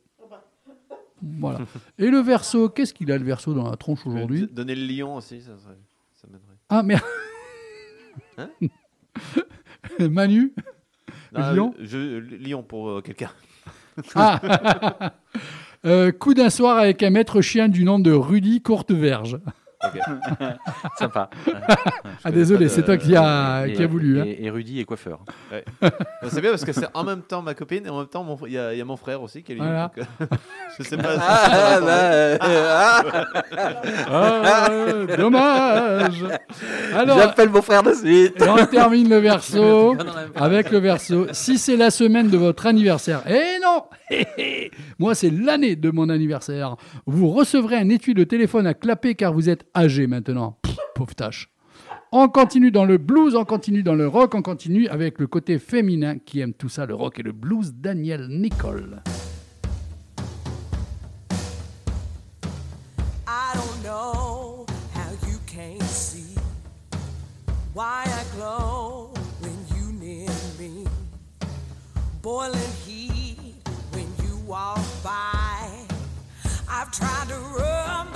Voilà. Et le verso, qu'est-ce qu'il a le verso dans la tronche aujourd'hui Donner le lion aussi, ça, serait- ça m'aiderait. Ah merde. [laughs] Manu Non, Lion je, Lion pour euh, quelqu'un. [laughs] Ah [laughs] Euh, Coup d'un soir avec un maître chien du nom de Rudy Courteverge. Ok. [laughs] Sympa. Ah désolé, c'est toi qui a, Et- qui a voulu. hein. Et, et Rudy est coiffeur. C'est bien parce que c'est en même temps ma copine et en même temps il y, a- il y a mon frère aussi qui est. Voilà. donc, euh, [laughs] je sais pas. [laughs] Ah, bah, euh, ah, Ah, dommage. Alors, J'appelle mon frère de suite. et on termine le verso avec le verso. Si c'est la semaine de votre anniversaire, eh non Moi, c'est l'année de mon anniversaire. Vous recevrez un étui de téléphone à clapper car vous êtes âgé maintenant. Pauvre tâche. On continue dans le blues, on continue dans le rock, on continue avec le côté féminin qui aime tout ça, le rock et le blues, Daniel Nicole. I don't know how you can't see why I glow when you near me. Boiling heat when you walk by. I've tried to run,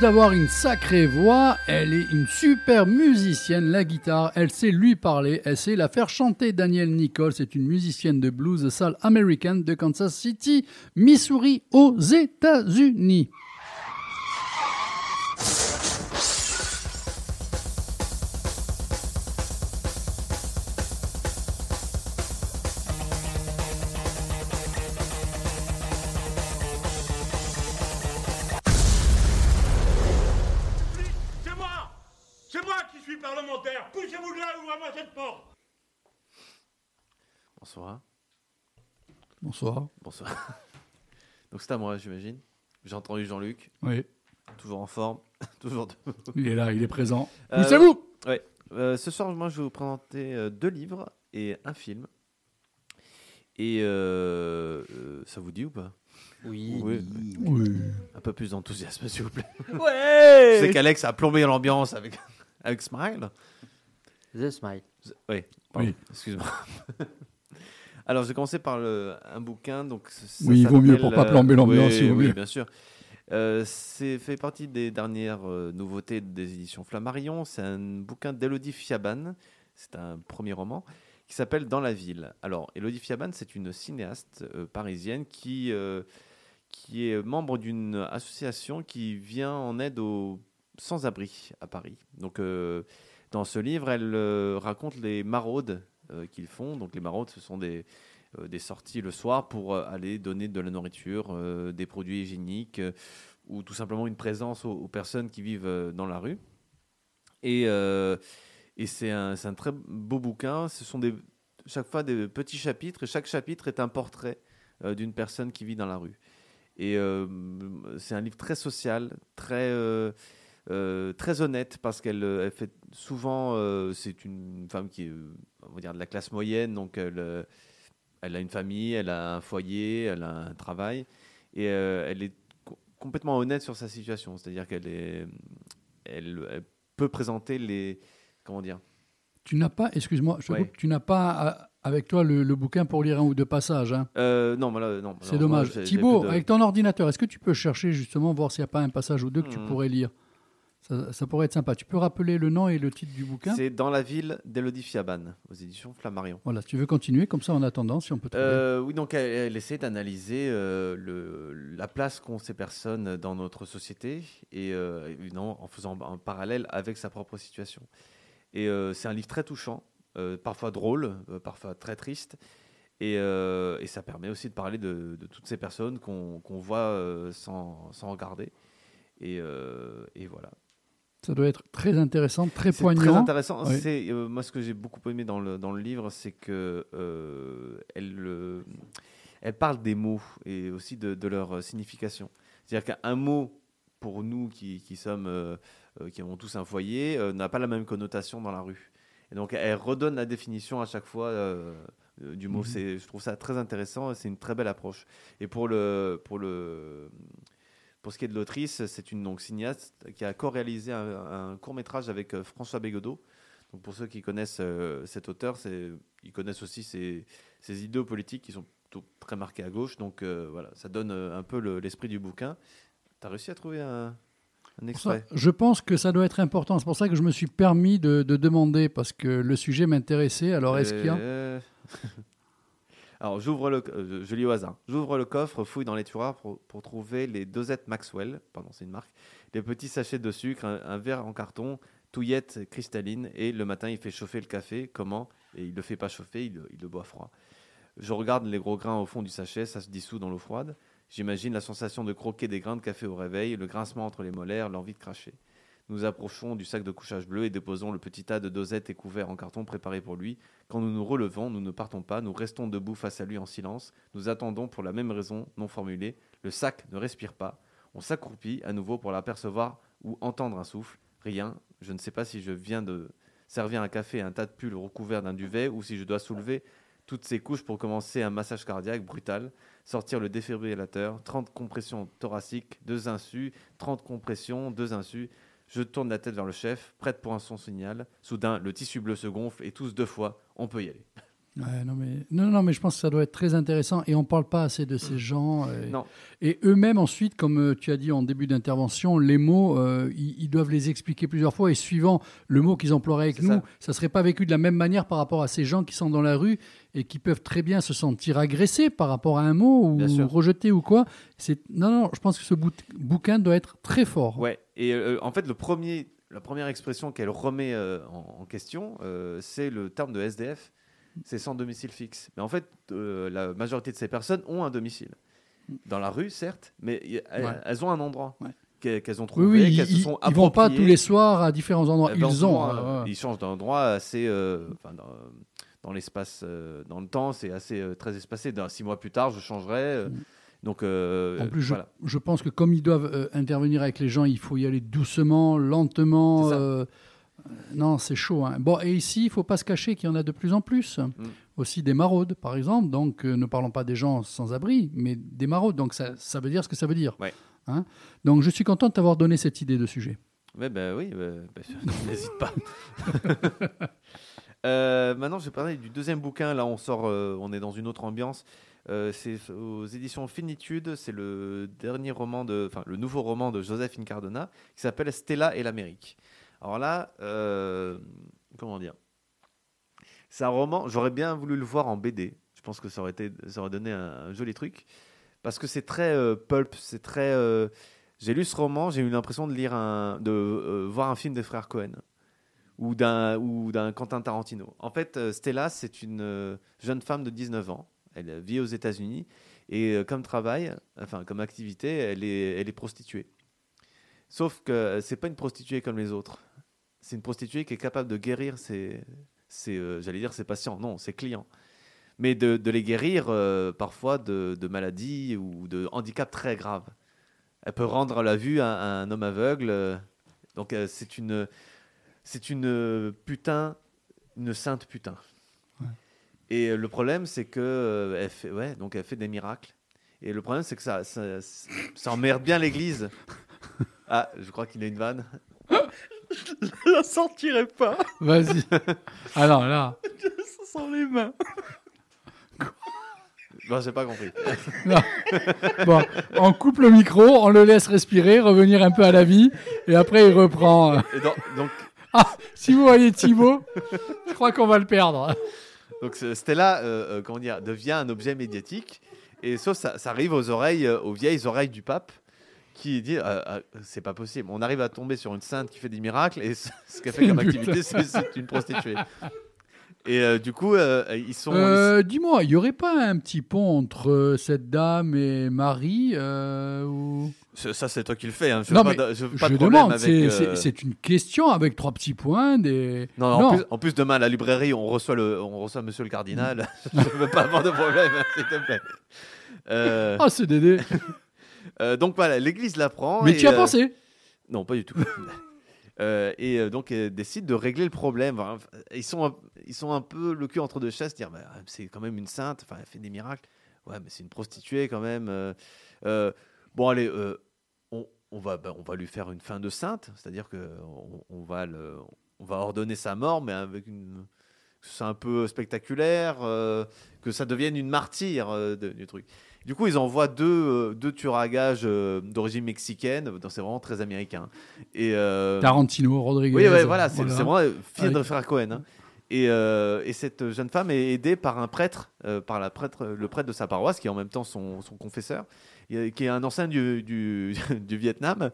d'avoir une sacrée voix, elle est une super musicienne, la guitare. Elle sait lui parler, elle sait la faire chanter. Danielle Nicole, c'est une musicienne de blues salle américaine de Kansas City, Missouri, aux États-Unis. Bonsoir. Bonsoir. [laughs] Donc c'est à moi, j'imagine. J'ai entendu Jean-Luc, Oui, toujours en forme, [laughs] toujours. De... il est là, il est présent. Euh, c'est vous Ouais. Euh, ce soir, moi, je vais vous présenter euh, deux livres et un film. Et euh, euh, ça vous dit ou pas? Oui. Oui. Oui. Un peu plus d'enthousiasme, s'il vous plaît. [laughs] Ouais Je sais qu'Alex a plombé l'ambiance avec, avec Smile. The Smile. Oui, pardon, Oui. excuse-moi. Alors, je vais commencer par le- un bouquin. Donc, ça Oui, il vaut mieux pour pas euh, plomber l'ambiance, oui, bien sûr. Euh, c'est fait partie des dernières euh, nouveautés des éditions Flammarion. C'est un bouquin d'Elodie Fiaban. C'est un premier roman qui s'appelle Dans la ville. Alors, Elodie Fiaban, c'est une cinéaste euh, parisienne qui, qui est membre d'une association qui vient en aide aux sans-abri à Paris. Donc, dans ce livre, elle raconte les maraudes qu'ils font. Donc, les maraudes, ce sont des, euh, des sorties le soir pour euh, aller donner de la nourriture, euh, des produits hygiéniques euh, ou tout simplement une présence aux, personnes qui vivent euh, dans la rue. Et, euh, et c'est un, un très beau bouquin. Ce sont des, chaque fois des petits chapitres et chaque chapitre est un portrait euh, d'une personne qui vit dans la rue. Et euh, c'est un livre très social, très, euh, euh, très honnête parce qu'elle euh, elle fait souvent, euh, c'est une femme qui est, on va dire, de la classe moyenne, donc elle, elle a une famille, elle a un foyer, elle a un travail, et euh, elle est co- complètement honnête sur sa situation. C'est-à-dire qu'elle est, elle, elle peut présenter les, comment dire, Tu n'as pas, excuse-moi, Ouais. tu n'as pas avec toi le, le bouquin pour lire un ou deux passages. hein? Euh, non. C'est dommage. Thibaut, de- avec ton ordinateur, est-ce que tu peux chercher justement, voir s'il n'y a pas un passage ou deux que tu Hmm. pourrais lire? Ça, ça pourrait être sympa. Tu peux rappeler le nom et le titre du bouquin? C'est dans la ville d'Elodie Fiaban, aux éditions Flammarion. Voilà, si tu veux continuer, comme ça en attendant, si on peut. Euh, oui, donc elle, elle essaie d'analyser euh, le- la place qu'ont ces personnes dans notre société et euh, évidemment en faisant un parallèle avec sa propre situation. Et euh, c'est un livre très touchant, parfois drôle, parfois très triste. Et, et ça permet aussi de parler de, de toutes ces personnes qu'on voit sans, sans regarder. Et, et voilà. Ça doit être très intéressant, très C'est poignant. très intéressant. Oui. C'est euh, moi ce que j'ai beaucoup aimé dans le dans le livre, c'est que euh, elle euh, elle parle des mots et aussi de, de leur signification. C'est-à-dire qu'un mot pour nous qui, qui sommes qui avons tous un foyer n'a pas la même connotation dans la rue. Et donc elle redonne la définition à chaque fois du mot. Mhm. C'est je trouve ça très intéressant. et C'est une très belle approche. Et pour le pour le pour ce qui est de l'autrice, c'est une donc, cinéaste qui a co-réalisé un, court métrage avec euh, François Bégodeau. Donc pour ceux qui connaissent euh, cet auteur, c'est- ils connaissent aussi ses, ses idéaux politiques qui sont plutôt très marqués à gauche. Donc euh, voilà, ça donne un peu le- l'esprit du bouquin. Tu as réussi à trouver un, un ça, extrait? je pense que ça doit être important. C'est pour ça que je me suis permis de, de demander, parce que le sujet m'intéressait. Alors, est-ce qu'il y a... [laughs] Alors, j'ouvre le, euh, hasard. J'ouvre le coffre, fouille dans les tiroirs pour, trouver les dosettes Maxwell, pardon, c'est une marque, les petits sachets de sucre, un, verre en carton, touillette cristalline, et le matin, il fait chauffer le café. Comment? Et il le fait pas chauffer, il, il le boit froid. Je regarde les gros grains au fond du sachet, ça se dissout dans l'eau froide. J'imagine la sensation de croquer des grains de café au réveil, le grincement entre les molaires, l'envie de cracher. Nous approchons du sac de couchage bleu et déposons le petit tas de dosettes et couverts en carton préparés pour lui. Quand nous nous relevons, nous ne partons pas, nous restons debout face à lui en silence. Nous attendons pour la même raison non formulée. Le sac ne respire pas. On s'accroupit à nouveau pour l'apercevoir ou entendre un souffle. Rien. Je ne sais pas si je viens de servir un café à un tas de pulls recouverts d'un duvet ou si je dois soulever toutes ces couches pour commencer un massage cardiaque brutal, sortir le défibrillateur, 30 compressions thoraciques, deux insus, 30 compressions, deux insus. Je tourne la tête vers le chef, prête pour un son signal. Soudain, le tissu bleu se gonfle et tous deux fois, on peut y aller. [laughs] Ouais, non, mais, non, non, mais je pense que ça doit être très intéressant et on ne parle pas assez de ces gens. Et, Non. et eux-mêmes, ensuite, comme euh, tu as dit en début d'intervention, les mots, euh, ils, ils doivent les expliquer plusieurs fois et suivant le mot qu'ils emploieraient avec nous, ça ne serait pas vécu de la même manière par rapport à ces gens qui sont dans la rue et qui peuvent très bien se sentir agressés par rapport à un mot ou rejetés ou quoi. C'est Non, non, je pense que ce bouquin doit être très fort. Ouais, et euh, en fait, le premier, la première expression qu'elle remet euh, en, en question, euh, c'est le terme de SDF, c'est sans domicile fixe. Mais en fait, la majorité de ces personnes ont un domicile. Dans la rue, certes, mais y- elles, Ouais. elles ont un endroit Ouais. qu'elles qu'elles ont Oui, trouvé, oui, qu'elles ils, se sont ils vont pas tous les soirs à différents endroits. Ben, Ils ont. euh, ouais. Ils changent d'endroit assez. euh, dans, l'espace, euh, dans le temps, c'est assez euh, très espacé. Dans six mois plus tard, je changerai. euh, Donc, euh, En plus, je, voilà. je pense que comme ils doivent intervenir avec les gens, il faut y aller doucement, lentement. Non, c'est chaud. hein. Bon, et ici, il faut pas se cacher qu'il y en a de plus en plus. Mm. Aussi des maraudes, par exemple. Donc, ne parlons pas des gens sans abri, mais des maraudes. Donc, ça, ça veut dire ce que ça veut dire. Ouais. Hein Donc, je suis content de t'avoir donné cette idée de sujet. Ouais, ben oui, bah, bah, [laughs] n'hésite pas. [laughs] Euh, maintenant, je vais parler du deuxième bouquin. Là, on sort, euh, on est dans une autre ambiance. Euh, c'est aux éditions Finitude. C'est le dernier roman de, enfin, le nouveau roman de Joseph Incardona qui s'appelle Stella et l'Amérique. Alors là, comment dire? C'est un roman. J'aurais bien voulu le voir en BD. Je pense que ça aurait été, ça aurait donné un, un joli truc parce que c'est très pulp. C'est très. j'ai lu ce roman, j'ai eu l'impression de lire un, de voir un film des frères Cohen ou d'un ou d'un Quentin Tarantino. En fait, euh, Stella, c'est une euh, jeune femme de 19 ans. Elle vit aux États-Unis et euh, comme travail, enfin comme activité, elle est elle est prostituée. Sauf que c'est pas une prostituée comme les autres. C'est une prostituée qui est capable de guérir ses, ses euh, j'allais dire ses patients, non, ses clients. Mais de, les guérir parfois de, maladies ou de handicaps très graves. Elle peut rendre la vue à, un homme aveugle. Donc c'est une, c'est une euh, putain, une sainte putain. Ouais. Et euh, le problème, c'est que euh, elle fait, ouais, donc elle fait des miracles. Et le problème, c'est que ça, ça, ça emmerde bien l'Église. [laughs] Ah, je crois qu'il a une vanne. Je la sortirai pas. Vas-y. Alors là, Ça sent les mains. [laughs] Bon, j'ai pas compris. [laughs] bon, on coupe le micro, on le laisse respirer, revenir un peu à la vie, et après il reprend. Et donc, donc, [laughs] Si vous voyez Thibaut, je crois qu'on va le perdre. donc Stella, euh, euh, comment dire, devient un objet médiatique. Et sauf ça, ça arrive aux oreilles, euh, aux vieilles oreilles du pape, qui dit euh, euh, c'est pas possible. On arrive à tomber sur une sainte qui fait des miracles et [laughs] ce qu'elle fait comme activité, c'est une prostituée. Et euh, du coup, euh, ils sont. Euh, Dis-moi, il y aurait pas un petit pont entre cette dame et Marie ou... Ça, c'est toi qui le fais. Hein. Je Non, mais pas, de- je pas Je de problème demande, c'est- une question avec trois petits points. Des... Non, non, Non. En, plus, en plus, demain à la librairie, on reçoit, le, on reçoit Monsieur le cardinal. [laughs] je ne veux pas avoir de problème, hein, s'il te plaît. Ah, c'est Dédé. [laughs] donc voilà, l'Église l'apprend. Mais et, tu as pensé? Non, pas du tout. [laughs] Euh, et euh, donc, euh, décide de régler le problème. Ils, sont un, ils sont un peu le cul entre deux chaises, dire bah, c'est quand même une sainte, enfin, elle fait des miracles. Ouais, mais c'est une prostituée quand même. bon, allez, on, va, bah, on va lui faire une fin de sainte, c'est-à-dire que on, va va ordonner sa mort, mais avec une. C'est un peu spectaculaire, que ça devienne une martyre du truc. Du coup, ils envoient deux, euh, deux tueurs à gages euh, d'origine mexicaine, donc c'est vraiment très américain. Et, euh, Tarantino, Rodriguez. oui, ouais, voilà, c'est voilà. vraiment film de frère Cohen. hein. Et, et cette jeune femme est aidée par un prêtre, par la prêtre, le prêtre de sa paroisse, qui est en même temps son, son confesseur, qui est un ancien du, du, [laughs] du Vietnam.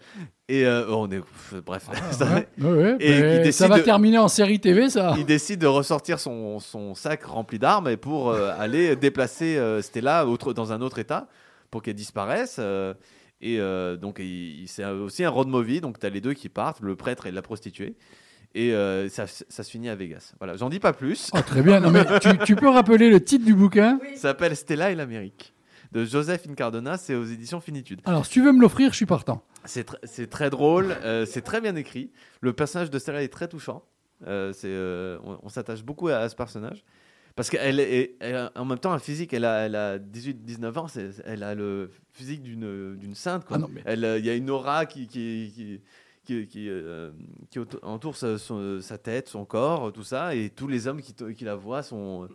Et euh, on est, bref, [laughs] ça- Ouais, ouais, ouais, Et mais il décide ça va de- terminer en série TV, ça. il décide de ressortir son, son sac rempli d'armes pour euh, aller déplacer euh, Stella autre, dans un autre état pour qu'elle disparaisse. et donc, il- il- c'est aussi un road movie. Donc, tu as les deux qui partent, le prêtre et la prostituée. Et euh, ça, ça se finit à Vegas. Voilà, j'en dis pas plus. Oh, très bien. Non, mais tu, tu peux rappeler le titre du bouquin? Ça s'appelle Stella et l'Amérique de Joseph Incardona. C'est aux éditions Finitude. Alors, si tu veux me l'offrir, je suis partant. C'est tr- c'est très drôle, euh, c'est très bien écrit. Le personnage de Stella est très touchant. Euh, c'est, euh, on, on s'attache beaucoup à, à ce personnage. Parce qu'elle est, elle a en même temps un physique, elle a, elle a 18-19 ans, elle a le physique d'une, sainte. quoi. Ah non, mais- Elle, Il y a une aura qui, qui, qui, qui, qui, euh, qui auto- entoure sa, son- sa tête, son corps, tout ça. Et tous les hommes qui la voient sont,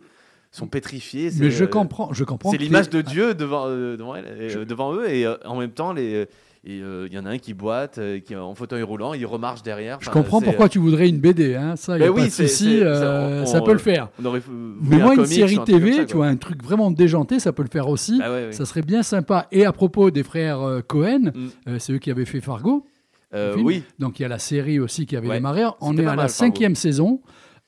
sont pétrifiés. Mais je comprends, je comprends. C'est l'image de Dieu devant, euh, devant, elle, Je- euh, devant eux et euh, en même temps les et, euh, il y en a un qui boite, euh, qui est en fauteuil roulant, il remarche derrière. Je comprends pourquoi tu voudrais une BD, hein. ça, il Ben a oui, pas de souci, ça on- peut le faire. Mais un moi, une comics série un TV, ça, tu vois, un truc vraiment déjanté, ça peut le faire aussi. Bah ouais. Ça serait bien sympa. Et à propos des frères Cohen, Mm. c'est eux qui avaient fait Fargo. Oui, Donc il y a la série aussi qui avait Ouais. démarré. On est à mal, la Fargo. cinquième saison.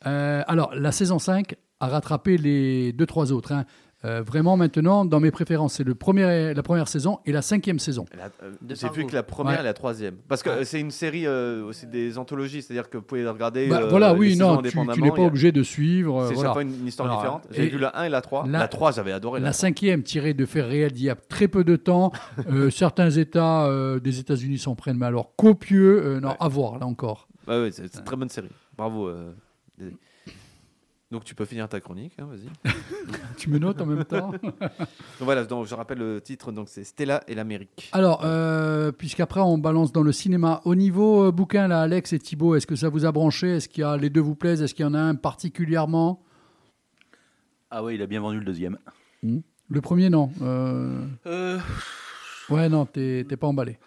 Alors, la saison 5 a rattrapé les deux, trois autres. hein. Euh, vraiment, maintenant, dans mes préférences, c'est le premier, la première saison et la cinquième saison. Euh, vu Fargo. que la première Ouais. et la troisième. Parce que Ouais. euh, c'est une série, euh, c'est des anthologies, c'est-à-dire que vous pouvez les regarder. Bah, voilà, oui, non, tu, n'es pas a- obligé de suivre. euh, C'est voilà. chaque fois une, une histoire Alors, différente. J'ai vu la 1 et la 3. La- La, 3, j'avais adoré. La La, cinquième, tirée de faits réels d'il y a très peu de temps. [laughs] Euh, certains États euh, des États-Unis s'en prennent, mais alors copieux. euh, non, Ouais. à voir, là encore. Ouais, c'est c'est une très bonne série. Bravo. Donc tu peux finir ta chronique, hein, vas-y. [laughs] Tu me notes en même temps [laughs] Donc voilà, donc, je rappelle le titre, donc c'est Stella et l'Amérique. Alors, euh, puisqu'après on balance dans le cinéma, au niveau euh, bouquin, là, Alex et Thibaut, est-ce que ça vous a branché? Est-ce qu'il y a les deux vous plaisent? Est-ce qu'il y en a un particulièrement? Ah ouais, il a bien vendu le deuxième. Le premier, non. Euh, Euh, Ouais, non, t'es t'es pas emballé.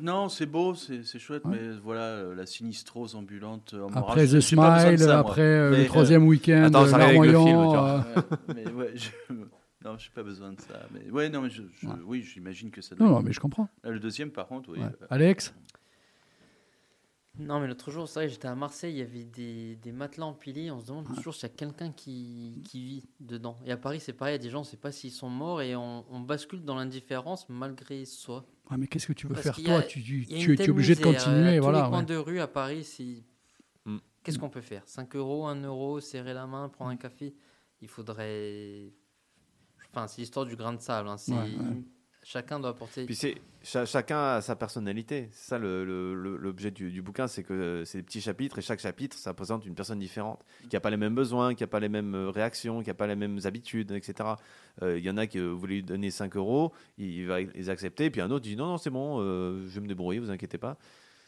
non, c'est beau, c'est c'est chouette, Ouais. mais voilà, euh, la sinistrose ambulante. euh, Après The Smile, ça, après euh, Mais, le euh, troisième week-end, Attends, ça euh, [laughs] arrive avec le film, Larmoyant, euh, ouais, je... Non, j'ai pas besoin de ça. Mais ouais, non, mais je, je- Ouais. oui, j'imagine que ça. Non, doit- non, mais je comprends. Le deuxième, par contre, oui. Ouais. euh, Alex? Non, mais l'autre jour, c'est vrai, j'étais à Marseille, il y avait des, des matelas empilés. On se demande toujours s'il y a quelqu'un qui, qui vit dedans. Et à Paris, c'est pareil, il y a des gens, on ne sait pas s'ils sont morts et on, on bascule dans l'indifférence malgré soi. Ah, Mais qu'est-ce que tu veux Parce faire qu'il y a- toi Tu, tu, Il y a tu une es telle obligé de continuer. tous voilà, les coins ouais. de rue à Paris, c'est... Mm. Qu'est-ce qu'on peut faire? 5 euros, 1 euro, serrer la main, prendre un café Il faudrait... Enfin, c'est l'histoire du grain de sable. hein, c'est- Ouais, ouais. Chacun doit apporter... Puis c'est cha- chacun a sa personnalité. C'est ça le- le- le- l'objet du, du bouquin, c'est que euh, c'est des petits chapitres et chaque chapitre, ça représente une personne différente, qui n'a pas les mêmes besoins, qui n'a pas les mêmes euh, réactions, qui n'a pas les mêmes habitudes, etc. Euh, Il y en a qui euh, voulaient lui donner 5 euros, il, il va les accepter, puis un autre dit non, non, c'est bon, euh, je vais me débrouiller, vous inquiétez pas.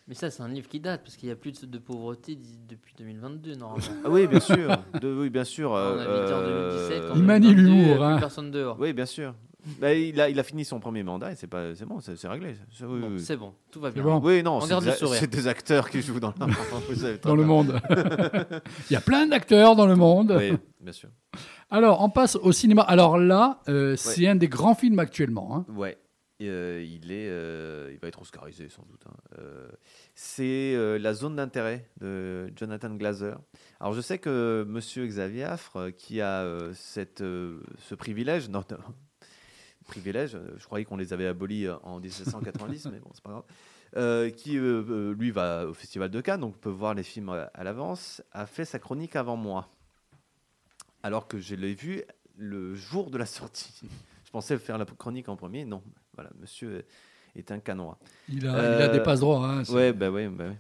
Mais ça, c'est un livre qui date, parce qu'il n'y a plus de, de pauvreté depuis 2022, normalement. Ah oui, bien sûr, de- oui, bien sûr. on euh, avait dit en euh, 2017, en Il manie 2022, l'humour, plus hein. personne dehors. Oui, bien sûr. Bah, il, a, il a fini son premier mandat et c'est pas, c'est bon, c'est réglé. C'est- oui, Bon, oui. c'est bon, tout va bien. bon. Oui, non, On c'est des, acteurs qui jouent dans, la- vous savez très dans le monde. [laughs] Il y a plein d'acteurs dans le monde. Oui, bien sûr. Alors, on passe au cinéma. Alors là, euh, c'est un des grands films actuellement. hein. Ouais. Euh, il, est, euh, il va être oscarisé sans doute. hein. Euh, c'est euh, La zone d'intérêt de Jonathan Glazer. Alors je sais que Monsieur Xavier Affre, qui a euh, cette, euh, ce privilège, non, non, privilège, euh, je croyais qu'on les avait abolis euh, en 1790, mais bon, c'est pas grave, euh, qui euh, lui va au Festival de Cannes, donc peut voir les films à, à l'avance, a fait sa chronique avant moi. Alors que je l'ai vu le jour de la sortie. Je pensais faire la chronique en premier, non. Voilà, monsieur est un canois. Il a, Euh, il a des passe droits. hein, Ouais, bah ouais, bah ouais.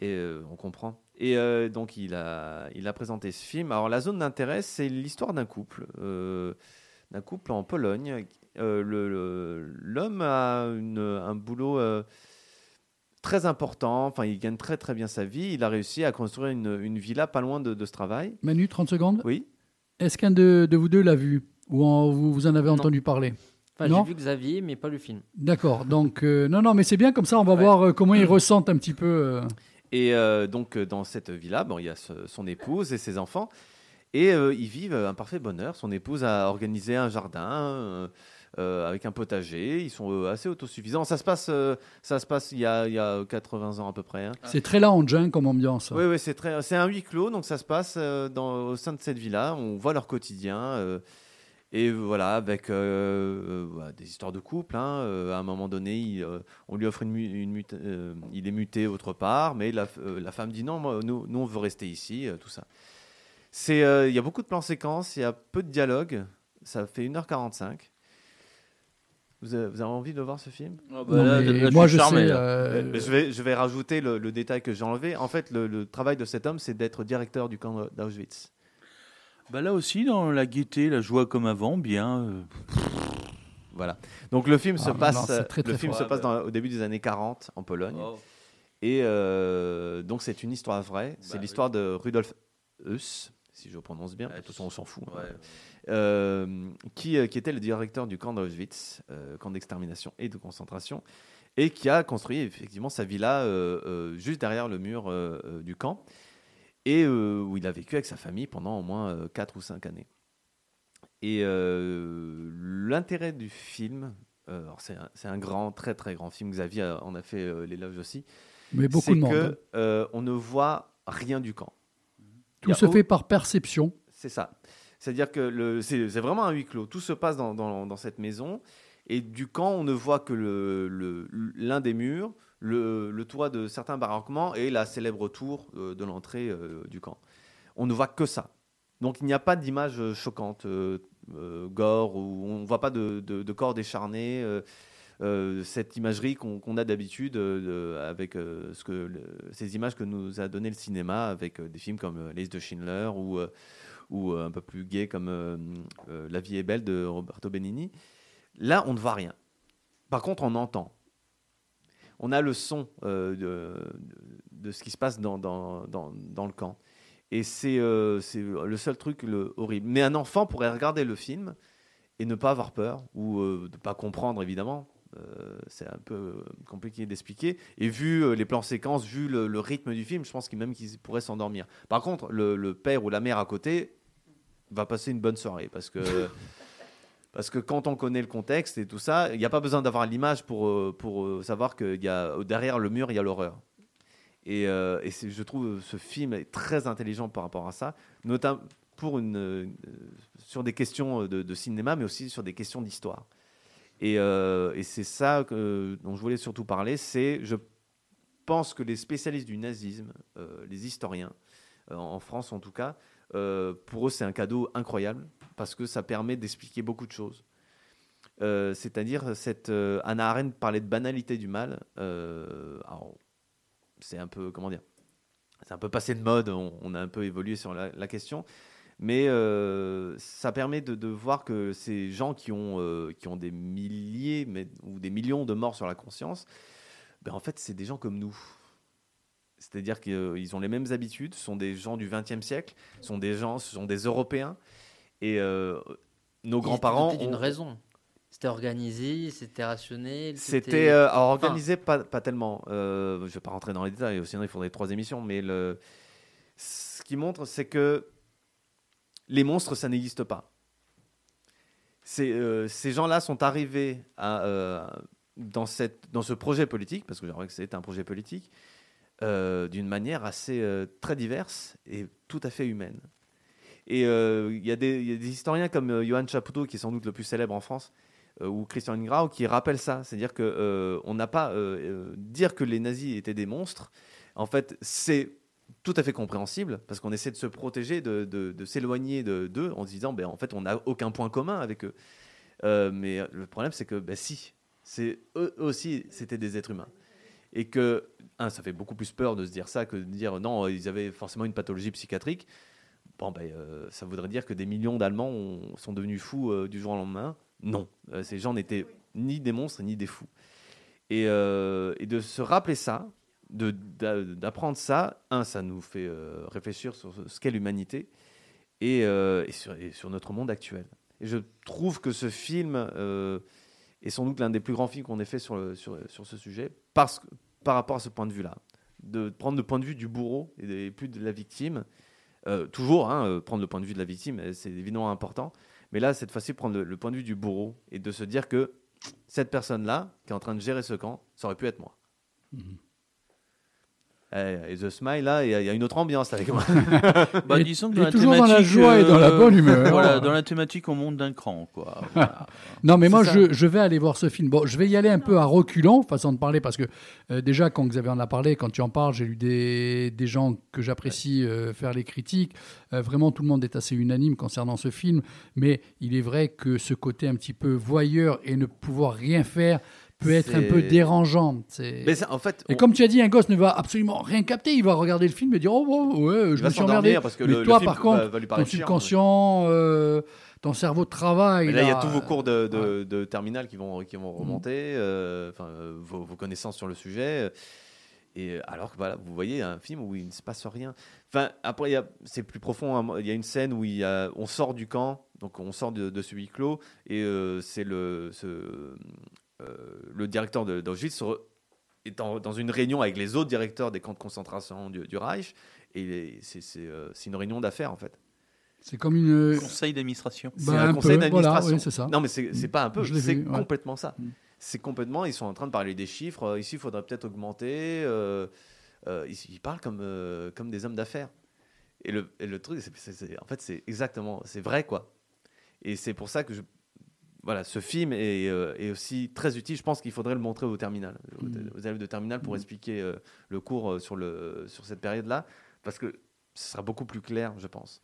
Et on comprend. Et euh, donc il a, il a présenté ce film. Alors la zone d'intérêt, c'est l'histoire d'un couple, euh, d'un couple en Pologne. Euh, L'homme a une- un boulot euh, très important. Enfin, il gagne très très bien sa vie. Il a réussi à construire une, une villa pas loin de, de ce travail. Manu, 30 secondes. Oui. Est-ce qu'un de, de vous deux l'a vu Ou en- vous, vous en avez Non. entendu parler? Enfin, Non? j'ai vu Xavier, mais pas le film. D'accord. Donc, euh, non, non, mais c'est bien comme ça, on va Ouais. voir euh, comment ils ressentent un petit peu. euh, Et euh, donc, dans cette villa, bon, il y a ce- son épouse et ses enfants. Et euh, ils vivent un parfait bonheur. Son épouse a organisé un jardin euh, avec un potager. Ils sont euh, assez autosuffisants. Ça se passe, euh, ça se passe il, y a, il y a 80 ans à peu près. hein. C'est très lounge hein, comme ambiance. Oui, oui, c'est très, c'est un huis clos, donc ça se passe dans, au sein de cette villa. On voit leur quotidien. et voilà, avec euh, euh, voilà, des histoires de couple. hein. Euh, à un moment donné, il, on lui offre une, mu- une mute- il est muté autre part, mais la, la femme dit non, moi, nous, nous, on veut rester ici, tout ça. C'est, il y a beaucoup de plans séquences, il y a peu de dialogue. Ça fait 1h45. Vous avez, vous avez envie de voir ce film? Ah Non, mais moi, je sais. euh, je, vais, je vais rajouter le, le détail que j'ai enlevé. En fait, le, le travail de cet homme, c'est d'être directeur du camp d'Auschwitz. Bah là aussi, dans la gaieté, la joie comme avant, bien. euh, Voilà. Donc le film Ah, se passe, non, c'est très, le film se passe dans- au début des années 40 en Pologne. oh. Et euh, donc c'est une histoire vraie. C'est Bah, l'histoire de Rudolf Heuss. si je prononce bien. De toute façon, on s'en fout. hein. Ouais. Euh, qui, euh, qui était le directeur du camp d'Auschwitz, euh, camp d'extermination et de concentration, et qui a construit effectivement sa villa juste derrière le mur du camp, et où il a vécu avec sa famille pendant au moins 4 ou 5 années. Et l'intérêt du film, c'est un, grand, très très grand film, Xavier en a fait l'éloge aussi, Mais beaucoup c'est de monde. que hein. euh, on ne voit rien du camp. Tout se au- fait par perception. c'est ça. C'est-à-dire que c'est vraiment un huis clos. Tout se passe dans, cette maison. Et du camp, on ne voit que l'un des murs, le, toit de certains baraquements et la célèbre tour euh, de l'entrée euh, du camp. On ne voit que ça. Donc il n'y a pas d'image choquante, euh, gore, ou on ne voit pas de, corps décharnés. euh, cette imagerie qu'on a d'habitude de- avec ces images que nous a donné le cinéma avec des films comme Les de Schindler ou ou euh, un peu plus gai comme euh, euh, La vie est belle de Roberto Benigni. Là, on ne voit rien. Par contre, on entend. On a le son de, ce qui se passe dans, le camp. Et c'est le seul truc le, horrible. Mais un enfant pourrait regarder le film et ne pas avoir peur, ou ne pas comprendre, évidemment. C'est un peu compliqué d'expliquer. Et vu les plans séquences, vu le, rythme du film, je pense qu'il même qu'ils pourraient s'endormir. Par contre, le père ou la mère à côté va passer une bonne soirée parce que [laughs] parce que quand on connaît le contexte et tout ça, il n'y a pas besoin d'avoir l'image pour euh, pour euh, savoir que y a derrière le mur il y a l'horreur. Et, euh, et je trouve ce film est très intelligent par rapport à ça, notamment pour une, euh, sur des questions de, cinéma, mais aussi sur des questions d'histoire. Et, euh, et c'est ça dont je voulais surtout parler. C'est, je pense que les spécialistes du nazisme, euh, les historiens, euh, en France en tout cas, euh, pour eux c'est un cadeau incroyable parce que ça permet d'expliquer beaucoup de choses. Euh, c'est-à-dire, cette euh, Hannah Arendt parlait de banalité du mal. C'est un peu, comment dire, c'est un peu passé de mode, on, a un peu évolué sur la, question, mais ça permet de, voir que ces gens qui ont, qui ont des milliers mais, ou des millions de morts sur la conscience, ben en fait, c'est des gens comme nous. C'est-à-dire qu'ils ont les mêmes habitudes, ce sont des gens du XXe siècle, ce sont des gens, ce sont des Européens, et euh, nos grands-parents d'une ont- raison. C'était organisé, c'était rationnel. C'était euh, organisé pas, pas tellement. Euh, je ne vais pas rentrer dans les détails, sinon il faudrait trois émissions. Mais le, ce qui montre, c'est que les monstres, ça n'existe pas. C'est, euh, ces gens-là sont arrivés à, euh, dans, cette, dans ce projet politique, parce que j'aimerais que c'était un projet politique, euh, d'une manière assez euh, très diverse et tout à fait humaine. Et euh, il y, a des- historiens comme Johan Chapoutot, qui est sans doute le plus célèbre en France, ou Christian Ingrao, qui rappellent ça. C'est-à-dire que euh, on n'a pas dire que les nazis étaient des monstres. En fait, c'est tout à fait compréhensible parce qu'on essaie de se protéger, de, s'éloigner de- d'eux en se disant, ben, en fait, on n'a aucun point commun avec eux. Mais le problème, c'est que, ben, si, eux aussi, c'était des êtres humains. Et que, un, ça fait beaucoup plus peur de se dire ça que de dire non, ils avaient forcément une pathologie psychiatrique. Bon, ben, euh, ça voudrait dire que des millions d'Allemands ont- sont devenus fous euh, du jour au lendemain. Non, Euh, ces gens n'étaient ni des monstres ni des fous. Et, et de se rappeler ça, d'apprendre ça, un, ça nous fait réfléchir sur ce qu'est l'humanité et, et sur, et sur notre monde actuel. Et je trouve que ce film est sans doute l'un des plus grands films qu'on ait fait sur, le- sur, sur ce sujet, parce, que- par rapport à ce point de vue-là. De prendre le point de vue du bourreau et, plus de la victime. Euh, toujours, hein, euh, prendre le point de vue de la victime, euh, c'est évidemment important. Mais là, cette fois-ci, prendre le, point de vue du bourreau et de se dire que cette personne-là, qui est en train de gérer ce camp, ça aurait pu être moi. Eh, Et The Smile, là, il y, a- il y a une autre ambiance avec moi. [laughs] Bah, Et- disons que et dans la toujours dans la joie et dans la euh, bonne humeur. Voilà, dans la thématique, on monte d'un cran, quoi. [laughs] Voilà. Non, mais moi, je, je vais aller voir ce film. Bon, je vais y aller un peu à reculons, façon de parler, parce que euh, déjà, quand Xavier en a parlé, quand tu en parles, j'ai lu des, des gens que j'apprécie euh, faire les critiques. Euh, vraiment, tout le monde est assez unanime concernant ce film. Mais il est vrai que ce côté un petit peu voyeur et ne pouvoir rien faire peut être un peu dérangeant. C'est- Mais ça, en fait, Et on- comme tu as dit, un gosse ne va absolument rien capter. Il va regarder le film et dire Oh, oh, ouais, il je va me suis emmerdé. parce que Mais le, toi, par contre, va, va ton subconscient, euh, ton cerveau de travail. Mais là, il y a tous vos cours de, de, ouais. de terminale qui vont, qui vont remonter, euh, euh, vos, vos connaissances sur le sujet. Et alors que voilà, vous voyez un film où il ne se passe rien. Enfin, après, il c'est plus profond. hein. Il y a une scène où il y a, on sort du camp, donc on sort de, de ce huis clos, et euh, c'est le, ce, le directeur de- d'Auschwitz est en- dans une réunion avec les autres directeurs des camps de concentration du, du Reich, et c'est c'est, euh, c'est une réunion d'affaires en fait. C'est comme une. Conseil d'administration. C'est Bah, un un conseil voilà, d'administration. oui, c'est ça. Non, mais c'est c'est pas un peu, c'est ouais. complètement ça. Mm. C'est complètement, ils sont en train de parler des chiffres. euh, Ici, il faudrait peut-être augmenter. euh, euh, ils, ils parlent comme, euh, comme des hommes d'affaires. Et le, et le truc, c'est- c'est- c'est- en fait, c'est exactement, c'est vrai, quoi. Et c'est pour ça que je, voilà, ce film est, euh, est aussi très utile. Je pense qu'il faudrait le montrer au terminal, aux, Mm. aux élèves de terminal, pour Mm. expliquer euh, le cours euh, sur, le, sur cette période-là, parce que ce sera beaucoup plus clair, je pense.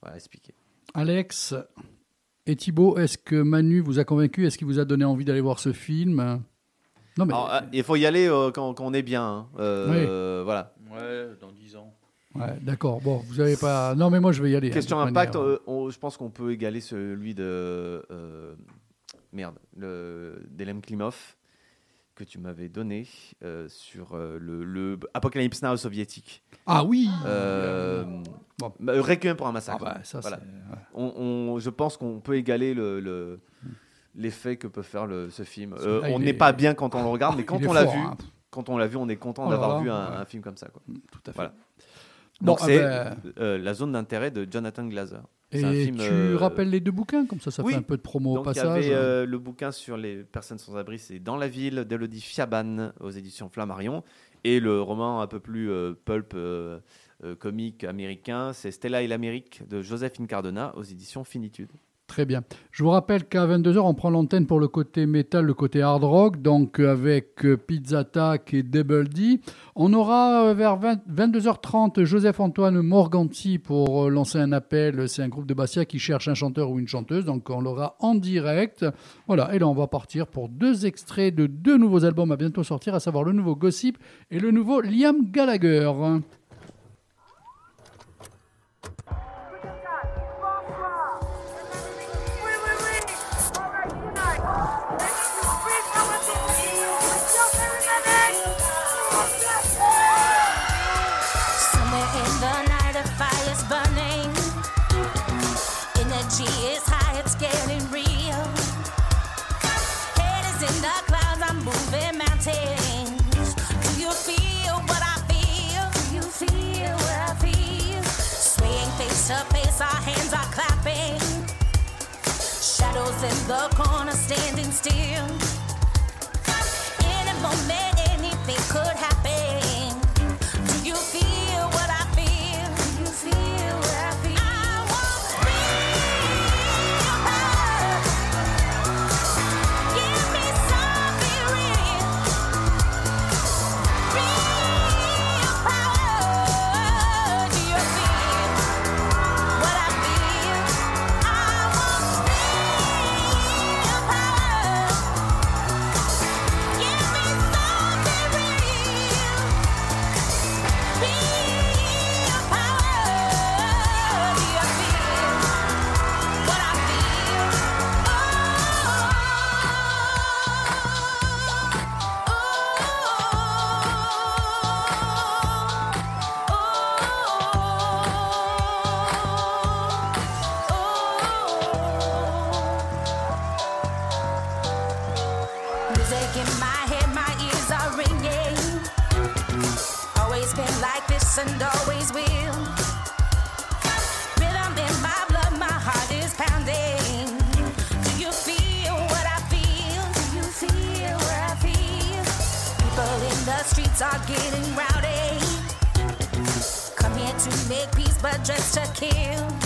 Voilà, expliquer. Alex et Thibaut, est-ce que Manu vous a convaincu? Est-ce qu'il vous a donné envie d'aller voir ce film? Non, mais. Alors, il faut y aller euh, quand, quand on est bien. hein. Euh, Voilà. Ouais, dans 10 ans. Ouais, d'accord. Bon, vous avez pas. Non, mais moi, je vais y aller. hein, Question impact, euh, on- je pense qu'on peut égaler celui de. euh, merde, le, d'Elem Klimov, que tu m'avais donné euh, sur euh, le, le Apocalypse Now soviétique. Ah oui Euh, Bon. bah, Requiem pour un Ah massacre. bah, ça, Voilà. On, on- je pense qu'on peut égaler le. le- L'effet que peut faire le, ce film. Euh, là, on n'est est- pas bien quand on le regarde, [laughs] mais quand on l'a vu, hein. quand on l'a vu, on est content Oh d'avoir vu un, ouais. un film comme ça. Quoi. Tout à fait. Voilà. Bon, ah c'est ben, euh, la zone d'intérêt de Jonathan Glazer. C'est un et film, tu euh, rappelles les deux bouquins, comme ça, ça oui. fait un peu de promo au Donc il y passage. avait euh, le bouquin sur les personnes sans abri, c'est Dans la ville d'Elodie Fiaban aux éditions Flammarion, et le roman un peu plus euh, pulp euh, euh, comique américain, c'est Stella et l'Amérique de Joseph Incardona aux éditions Finitude. Très bien. Je vous rappelle qu'à 22h, on prend l'antenne pour le côté métal, le côté hard rock, donc euh, avec euh, Pizza Attack et Double D. On aura euh, vers 20 22h30 Joseph-Antoine Morganti pour lancer un appel. C'est un groupe de Bastia qui cherche un chanteur ou une chanteuse, donc on l'aura en direct. Voilà, et là on va partir pour deux extraits de deux nouveaux albums à bientôt sortir, à savoir le nouveau Gossip et le nouveau Liam Gallagher. Shadows in the corner, standing still. In a moment, anything could happen. Just to kill.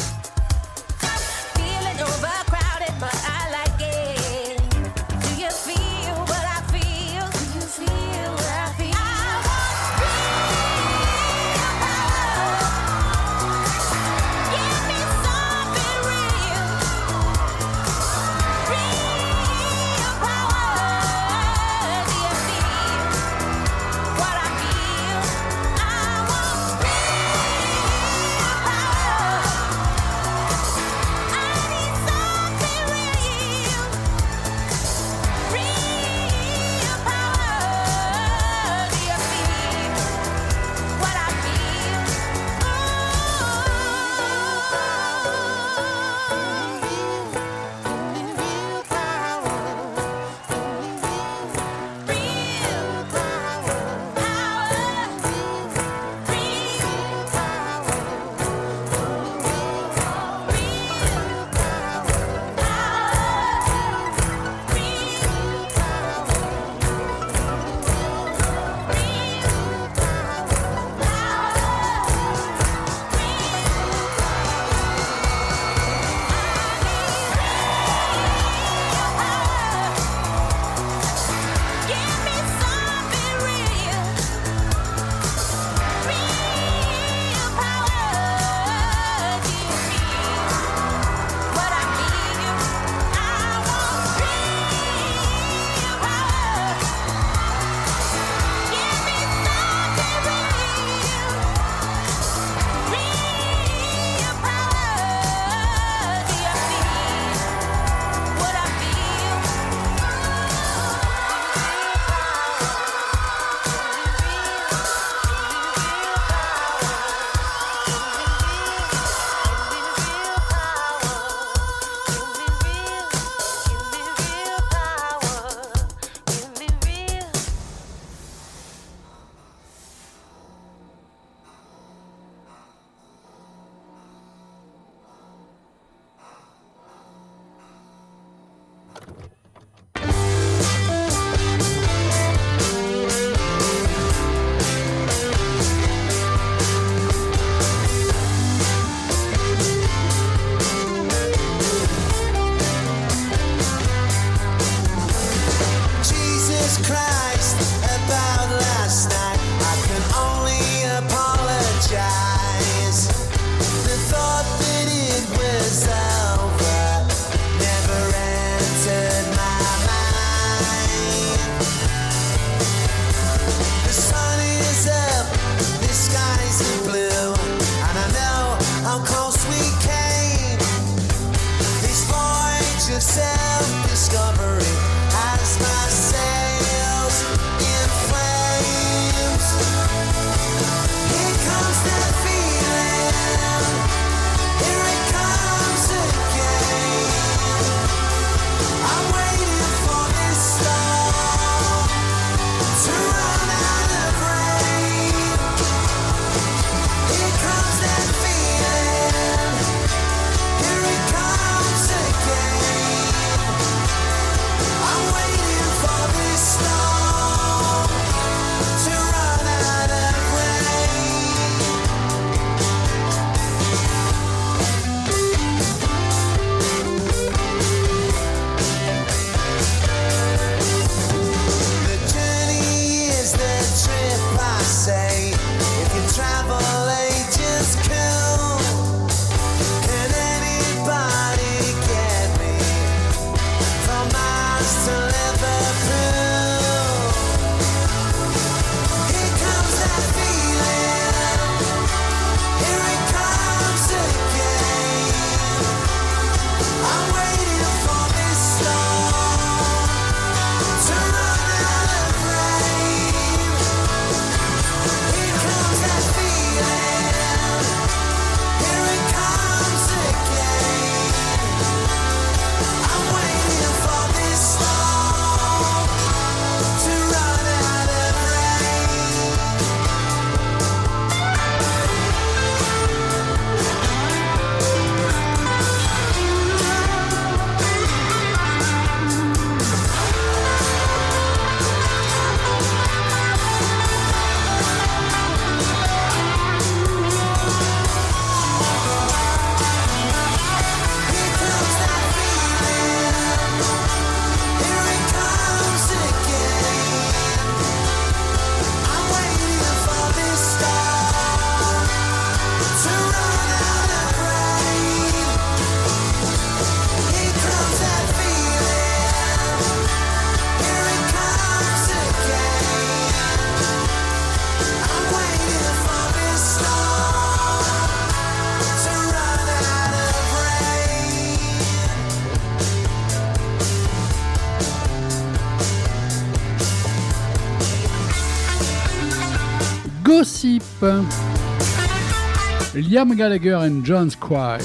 Liam Gallagher and John Squire.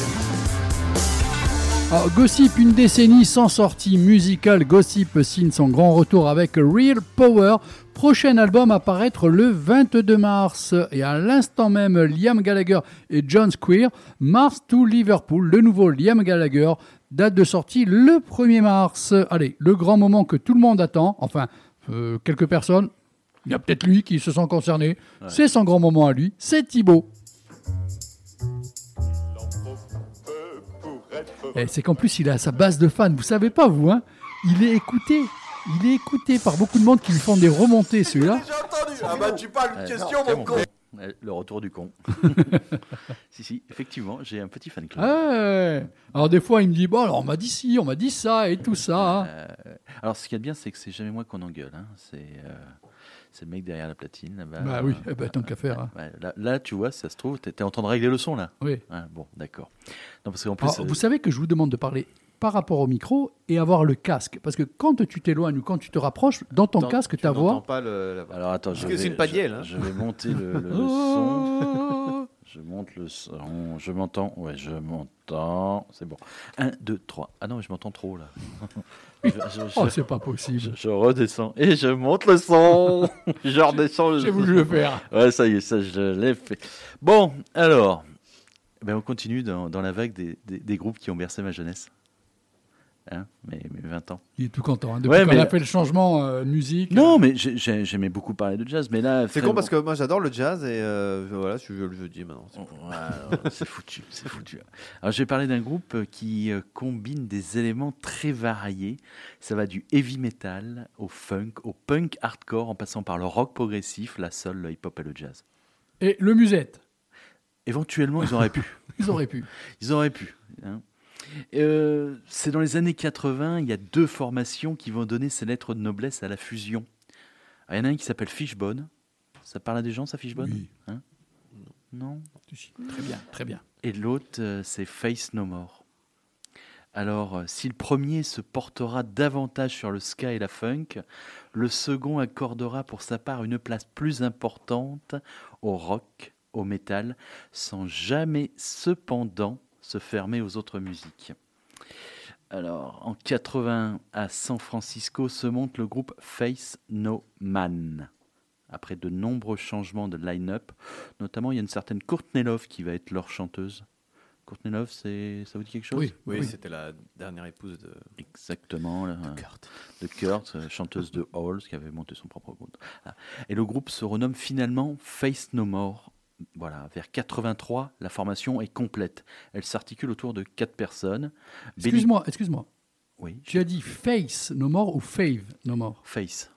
Alors, Gossip, une décennie sans sortie musicale, Gossip signe son grand retour avec Real Power. Prochain album à paraître le 22 mars. Et à l'instant même, Liam Gallagher et John Squire, Mars to Liverpool, le nouveau Liam Gallagher, date de sortie le 1er mars. Allez, le grand moment que tout le monde attend, enfin, euh, quelques personnes, il y a peut-être lui qui se sent concerné, c'est son grand moment à lui, c'est Thibaut. Et c'est qu'en plus, il a sa base de fans. Vous savez pas, vous, hein Il est écouté. Il est écouté par beaucoup de monde qui lui font des remontées, celui-là. J'ai entendu. Ah bah tu parles question, mon con. Le retour du con. [laughs] si, si, effectivement, j'ai un petit fan club. Ah ouais. Alors des fois, il me dit, bon, alors on m'a dit ci, on m'a dit ça et tout ça. hein. Euh, alors, ce qu'il y a de bien, c'est que c'est jamais moi qu'on engueule. hein. C'est euh, c'est le mec derrière la platine. là-bas. Bah oui, eh ben, tant qu'à faire. hein. Là, là, tu vois, ça se trouve, t'es t'es en train de régler le son, là. Oui. Bon, d'accord. Non, parce qu'en plus, Alors, euh, vous savez que je vous demande de parler par rapport au micro et avoir le casque. Parce que quand tu t'éloignes ou quand tu te rapproches, dans ton Tant- casque, tu ta n'entends voix... pas le, la voix. alors attends, Parce je que c'est vais- une padielle, je- hein. Je vais monter le, le- le [laughs] son. Je monte le son. Je m'entends. Ouais, je m'entends. C'est bon. 1, 2, 3. Ah non, mais je m'entends trop, là. [laughs] je, je- je- Oh, c'est pas possible. je- redescends et je monte le son. [laughs] je redescends le J'ai voulu le faire. Ouais, ça y est, ça je l'ai fait. Bon, alors, ben, on continue dans, dans la vague des, des- des groupes qui ont bercé ma jeunesse. Hein, mes, mes 20 ans. Il est tout content. hein, depuis Ouais, qu'on mais- a fait le changement euh, musique. Non, mais j'ai- j'ai- j'aimais beaucoup parler de jazz, mais là... C'est con parce que moi j'adore le jazz et euh, voilà, je le jeudi maintenant. C'est foutu, c'est foutu. Alors, je vais parler d'un groupe qui euh, combine des éléments très variés. Ça va du heavy metal au funk, au punk hardcore, en passant par le rock progressif, la soul, le hip-hop et le jazz. Et le musette, Éventuellement, ils auraient pu. [laughs] ils auraient pu. Ils auraient pu. hein. Euh, c'est dans les années 80, il y a deux formations qui vont donner ces lettres de noblesse à la fusion. Il y en a un qui s'appelle Fishbone. Ça parle à des gens, ça, Fishbone Oui. Hein Non Très bien, très bien. Et l'autre, euh, c'est Face No More. Alors, euh, si le premier se portera davantage sur le ska et la funk, le second accordera pour sa part une place plus importante au rock, au métal, sans jamais cependant se fermer aux autres musiques. Alors, en 80 à San Francisco se monte le groupe Face No Man. Après de nombreux changements de line-up, notamment il y a une certaine Courtney Love qui va être leur chanteuse. Courtney Love, c'est ça vous dit quelque chose? Oui, Oui, oui. c'était la dernière épouse de Exactement. là, de Kurt, euh, chanteuse de Halls, qui avait monté son propre groupe. Ah. Et le groupe se renomme finalement Face No More. Voilà, vers 83, la formation est complète. Elle s'articule autour de quatre personnes. Excuse-moi, excuse-moi. Oui, Tu as dit Face No More ou Fave No More? Face.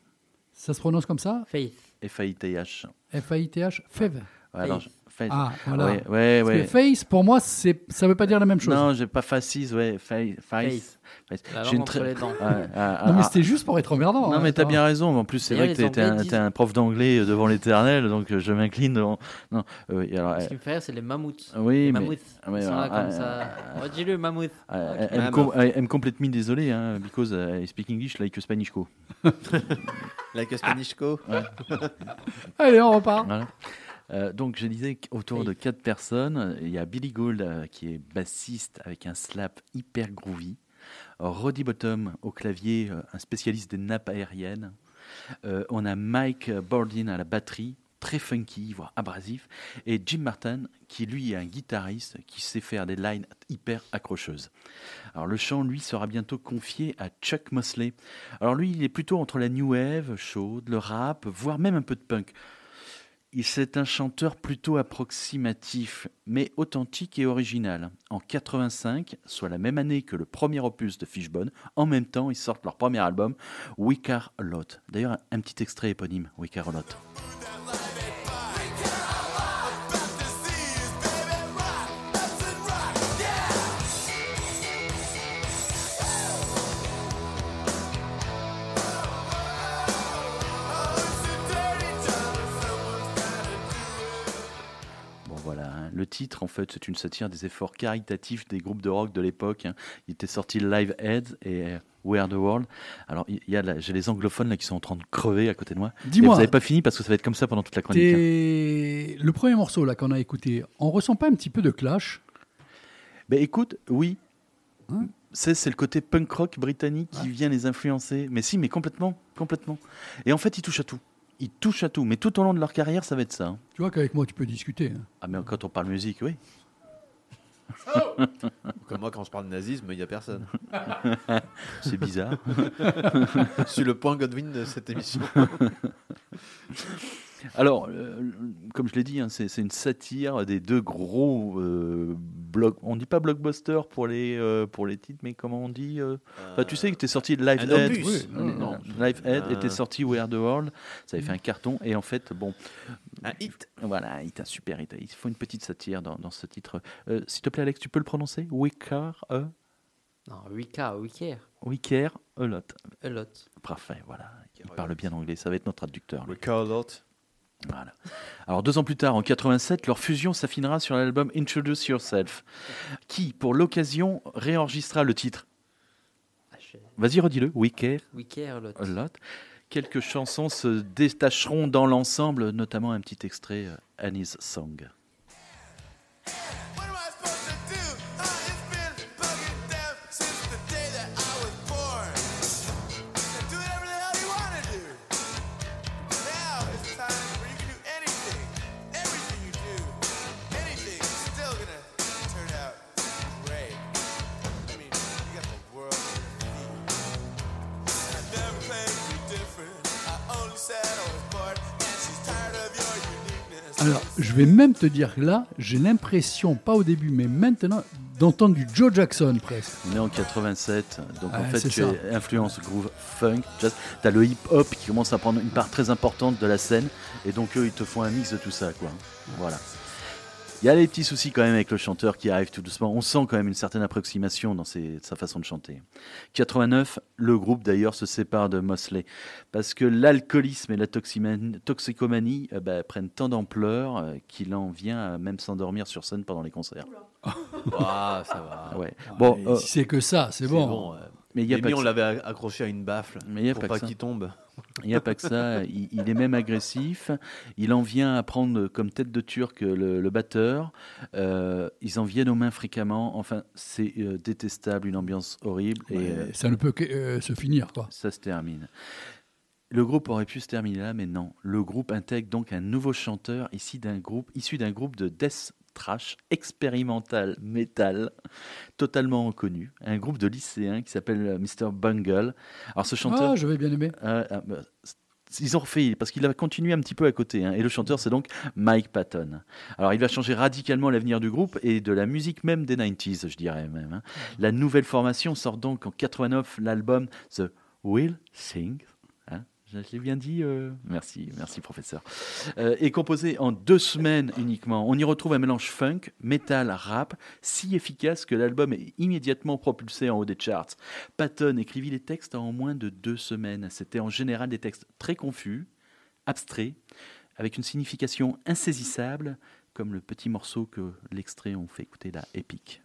Ça se prononce comme ça? Faith. F-A-I-T-H. F-A-I-T-H Fave. Ouais, alors, Face. Ah, voilà. Ouais, ouais, Parce ouais. que Face, pour moi, c'est, ça veut pas dire la même chose. Non, j'ai pas Faces, ouais. Face. Face. J'ai langue une très- les dents. Ouais, ah, Non, mais ah, c'était juste pour être emmerdant. Non, hein, mais t'as bien raison. En plus, c'est vrai que t'es un, t'es un prof d'anglais devant l'éternel, donc euh, je m'incline devant. Non, euh, oui, alors, Ce qui me fait rire, c'est les mammouths. oui, les mais. mammouths. ouais, Ils sont là comme ça. Oh, dis-le, mammouth. I'm, Ah, com-. I'm completely désolé, hein, because I speak English like a Spanish co. [laughs] Like a Spanish Co. Allez, on repart. Voilà. Euh, donc, je disais qu'autour de quatre personnes, il y a Billy Gould euh, qui est bassiste avec un slap hyper groovy, Roddy Bottom au clavier, euh, un spécialiste des nappes aériennes. On a Mike Bordin à la batterie, très funky, voire abrasif, et Jim Martin qui lui est un guitariste qui sait faire des lines hyper accrocheuses. Alors le chant lui sera bientôt confié à Chuck Mosley. Alors lui il est plutôt entre la new wave chaude, le rap, voire même un peu de punk. C'est un chanteur plutôt approximatif, mais authentique et original. En 85, soit la même année que le premier opus de Fishbone, en même temps, ils sortent leur premier album, We Lot. D'ailleurs, un, petit extrait éponyme, We Lot. Le titre, en fait, c'est une satire des efforts caritatifs des groupes de rock de l'époque. hein. Il était sorti Live Heads et euh, We Are the World. Alors, il y a j'ai les anglophones là qui sont en train de crever à côté de moi. Dis-moi, vous n'avez pas fini parce que ça va être comme ça pendant toute la chronique. hein. le premier morceau là qu'on a écouté, on ressent pas un petit peu de clash? Ben écoute, oui. Hein? C'est c'est le côté punk rock britannique qui vient les influencer. Mais si, mais complètement, complètement. Et en fait, ils touchent à tout. Ils touchent à tout. Mais tout au long de leur carrière, ça va être ça. hein. Tu vois qu'avec moi tu peux discuter. hein. Ah, mais quand on parle musique, oui. [laughs] Comme moi, quand je parle de nazisme, il n'y a personne. [laughs] C'est bizarre. [laughs] je suis le point Godwin de cette émission. Alors, euh, comme je l'ai dit, hein, c'est c'est une satire des deux gros euh, blocs. On dit pas blockbuster pour les, euh, pour les titres, mais comment on dit euh, enfin, Tu sais que tu es sorti de Live un Head. opus. Oui, Non, non, non. Live Head Un- était sorti We Are the World. Ça avait fait un carton. Et en fait, bon. Un hit. Voilà, un hit, un super hit. Il faut une petite satire dans, dans ce titre. Euh, S'il te plaît, Alex, tu peux le prononcer? We care a, Non, we care, we care. we care a lot. A lot. Parfait, voilà. Il parle bien anglais. Ça va être notre traducteur. care a lot. Voilà. Alors deux ans plus tard, en 87, leur fusion s'affinera sur l'album Introduce Yourself, qui, pour l'occasion, réenregistra le titre. Vas-y, redis-le. We care We care a lot. a lot. Quelques chansons se détacheront dans l'ensemble, notamment un petit extrait euh, Annie's Song. Alors, je vais même te dire que là, j'ai l'impression, pas au début, mais maintenant, d'entendre du Joe Jackson presque. Est en 87, donc en fait tu ça. es influence groove funk, jazz. T'as le hip hop qui commence à prendre une part très importante de la scène, et donc eux ils te font un mix de tout ça, quoi. Voilà. Il y a des petits soucis quand même avec le chanteur qui arrive tout doucement. On sent quand même une certaine approximation dans ses- sa façon de chanter. 89, le groupe d'ailleurs se sépare de Mosley parce que l'alcoolisme et la toxicomanie euh, bah, prennent tant d'ampleur euh, qu'il en vient à même s'endormir sur scène pendant les concerts. [laughs] Ah, ça va. Ouais. Bon, Et euh, si c'est que ça, c'est bon. bon. mais y a pas on l'avait accroché à une baffle Mais y a pour pas pas qu'il tombe. Il n'y a pas que ça, il, il est même agressif. Il en vient à prendre comme tête de turc le, le batteur. Euh, ils en viennent aux mains fréquemment. Enfin, c'est euh, détestable, une ambiance horrible. Et euh, ça ne peut que se finir, quoi. ça se termine. Le groupe aurait pu se terminer là, mais non. Le groupe intègre donc un nouveau chanteur ici d'un groupe, issu d'un groupe de death trash expérimental metal totalement inconnu. Un groupe de lycéens qui s'appelle euh, Mr. Bungle. Alors ce chanteur... Ah, j'avais bien aimé. Euh, euh, bah, ils ont refait parce qu'il a continué un petit peu à côté. hein, et le chanteur, c'est donc Mike Patton. Alors, il va changer radicalement l'avenir du groupe et de la musique même des 90s, je dirais même. hein. La nouvelle formation sort donc en 89 l'album The Will Sing. Je l'ai bien dit euh, Merci, merci professeur. Euh, est composé en deux semaines uniquement. On y retrouve un mélange funk, metal, rap, si efficace que l'album est immédiatement propulsé en haut des charts. Patton écrivit les textes en moins de deux semaines. C'était en général des textes très confus, abstraits, avec une signification insaisissable, comme le petit morceau que l'extrait on fait écouter là, épique.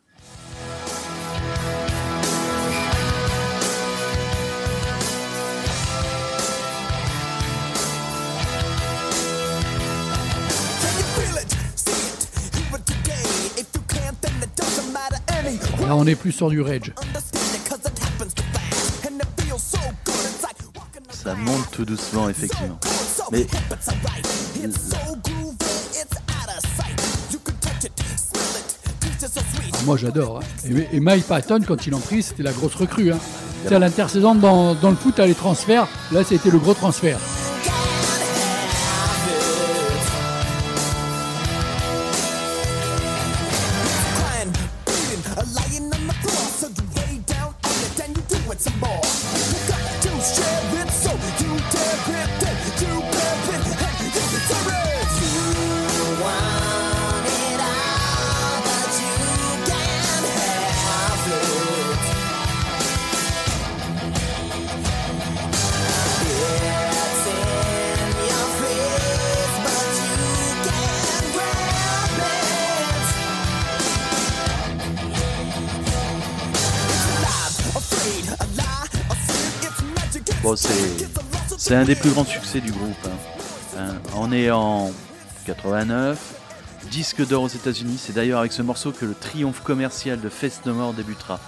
Là, on est plus sur du rage. Ça monte tout doucement, effectivement. Mais moi, j'adore. hein. Et, et Mike Patton, quand il en pris, c'était la grosse recrue. Hein. Sais, à l'intersaison, dans, dans le foot, t'as les transferts. Là, c'était le gros transfert. C'est un des plus grands succès du groupe. hein. Hein, On est en 89, disque d'or aux États-Unis. C'est d'ailleurs avec ce morceau que le triomphe commercial de Fest No More débutera.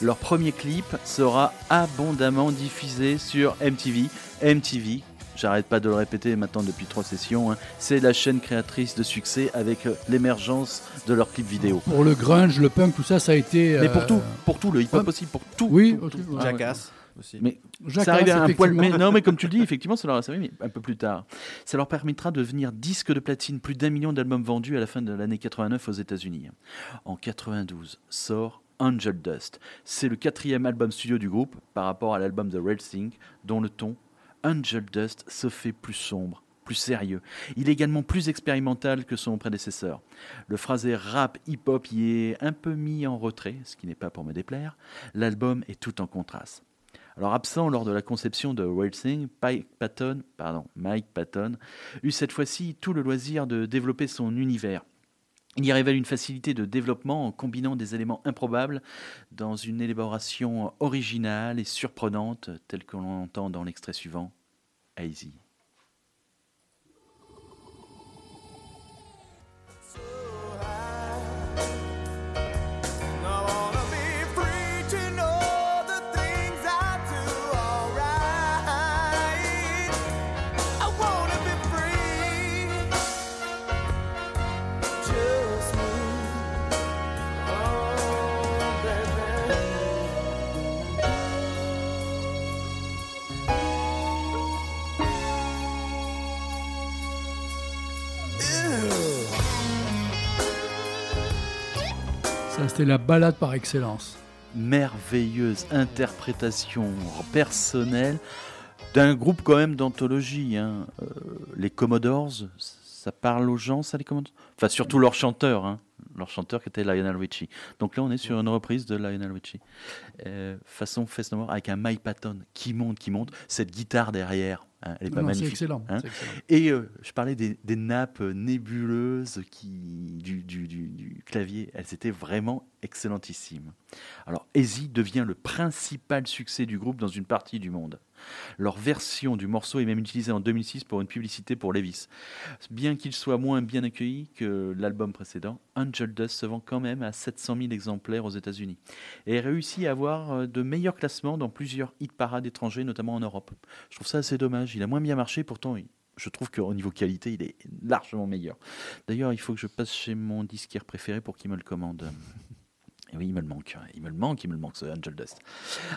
Leur premier clip sera abondamment diffusé sur MTV. MTV, j'arrête pas de le répéter maintenant depuis trois sessions, hein, c'est la chaîne créatrice de succès avec euh, l'émergence de leurs clips vidéo. Pour le grunge, le punk, tout ça, ça a été. Mais euh, pour tout, pour tout, le hip-hop ouais. aussi, pour tout. Oui, tout, ouais. Jackass aussi. Mais ça arrive à un poil. Mais, non, mais comme tu le dis, effectivement, ça leur a servi, mais un peu plus tard. Ça leur permettra de devenir disque de platine, plus d'un million d'albums vendus à la fin de l'année 89 aux États-Unis. En 92 sort Angel Dust. C'est le quatrième album studio du groupe par rapport à l'album The Red Thing, dont le ton Angel Dust se fait plus sombre. Plus sérieux. Il est également plus expérimental que son prédécesseur. Le phrasé rap hip-hop y est un peu mis en retrait, ce qui n'est pas pour me déplaire. L'album est tout en contraste. Alors absent lors de la conception de Wild Thing, Pike Patton, Mike Patton eut cette fois-ci tout le loisir de développer son univers. Il y révèle une facilité de développement en combinant des éléments improbables dans une élaboration originale et surprenante, telle que l'on entend dans l'extrait suivant, Hazy. C'était la balade par excellence. merveilleuse interprétation personnelle d'un groupe quand même d'anthologie. hein. Euh, les Commodores, ça parle aux gens, ça les Commodores? Enfin, surtout leur chanteur, hein. leur chanteur qui était Lionel Richie. Donc là, on est sur une reprise de Lionel Richie. Euh, façon Fest No More, avec un Mike Patton qui monte, qui monte, cette guitare derrière. Hein, elle est pas Non, c'est magnifique. excellent. hein. excellent. Et euh, je parlais des, des nappes nébuleuses qui, du, du- du- du clavier. Elles étaient vraiment excellentissimes. Alors, Easy devient le principal succès du groupe dans une partie du monde. Leur version du morceau est même utilisée en 2006 pour une publicité pour Levis. Bien qu'il soit moins bien accueilli que l'album précédent, Angel Dust se vend quand même à 700 000 exemplaires aux États-Unis et réussit à avoir euh, de meilleurs classements dans plusieurs hit parades étrangers, notamment en Europe. Je trouve ça assez dommage. Il a moins bien marché, pourtant, je trouve qu'au niveau qualité, il est largement meilleur. D'ailleurs, il faut que je passe chez mon disquaire préféré pour qu'il me le commande. Et oui, il me le manque. Il me le manque, il me le manque, ce Angel Dust.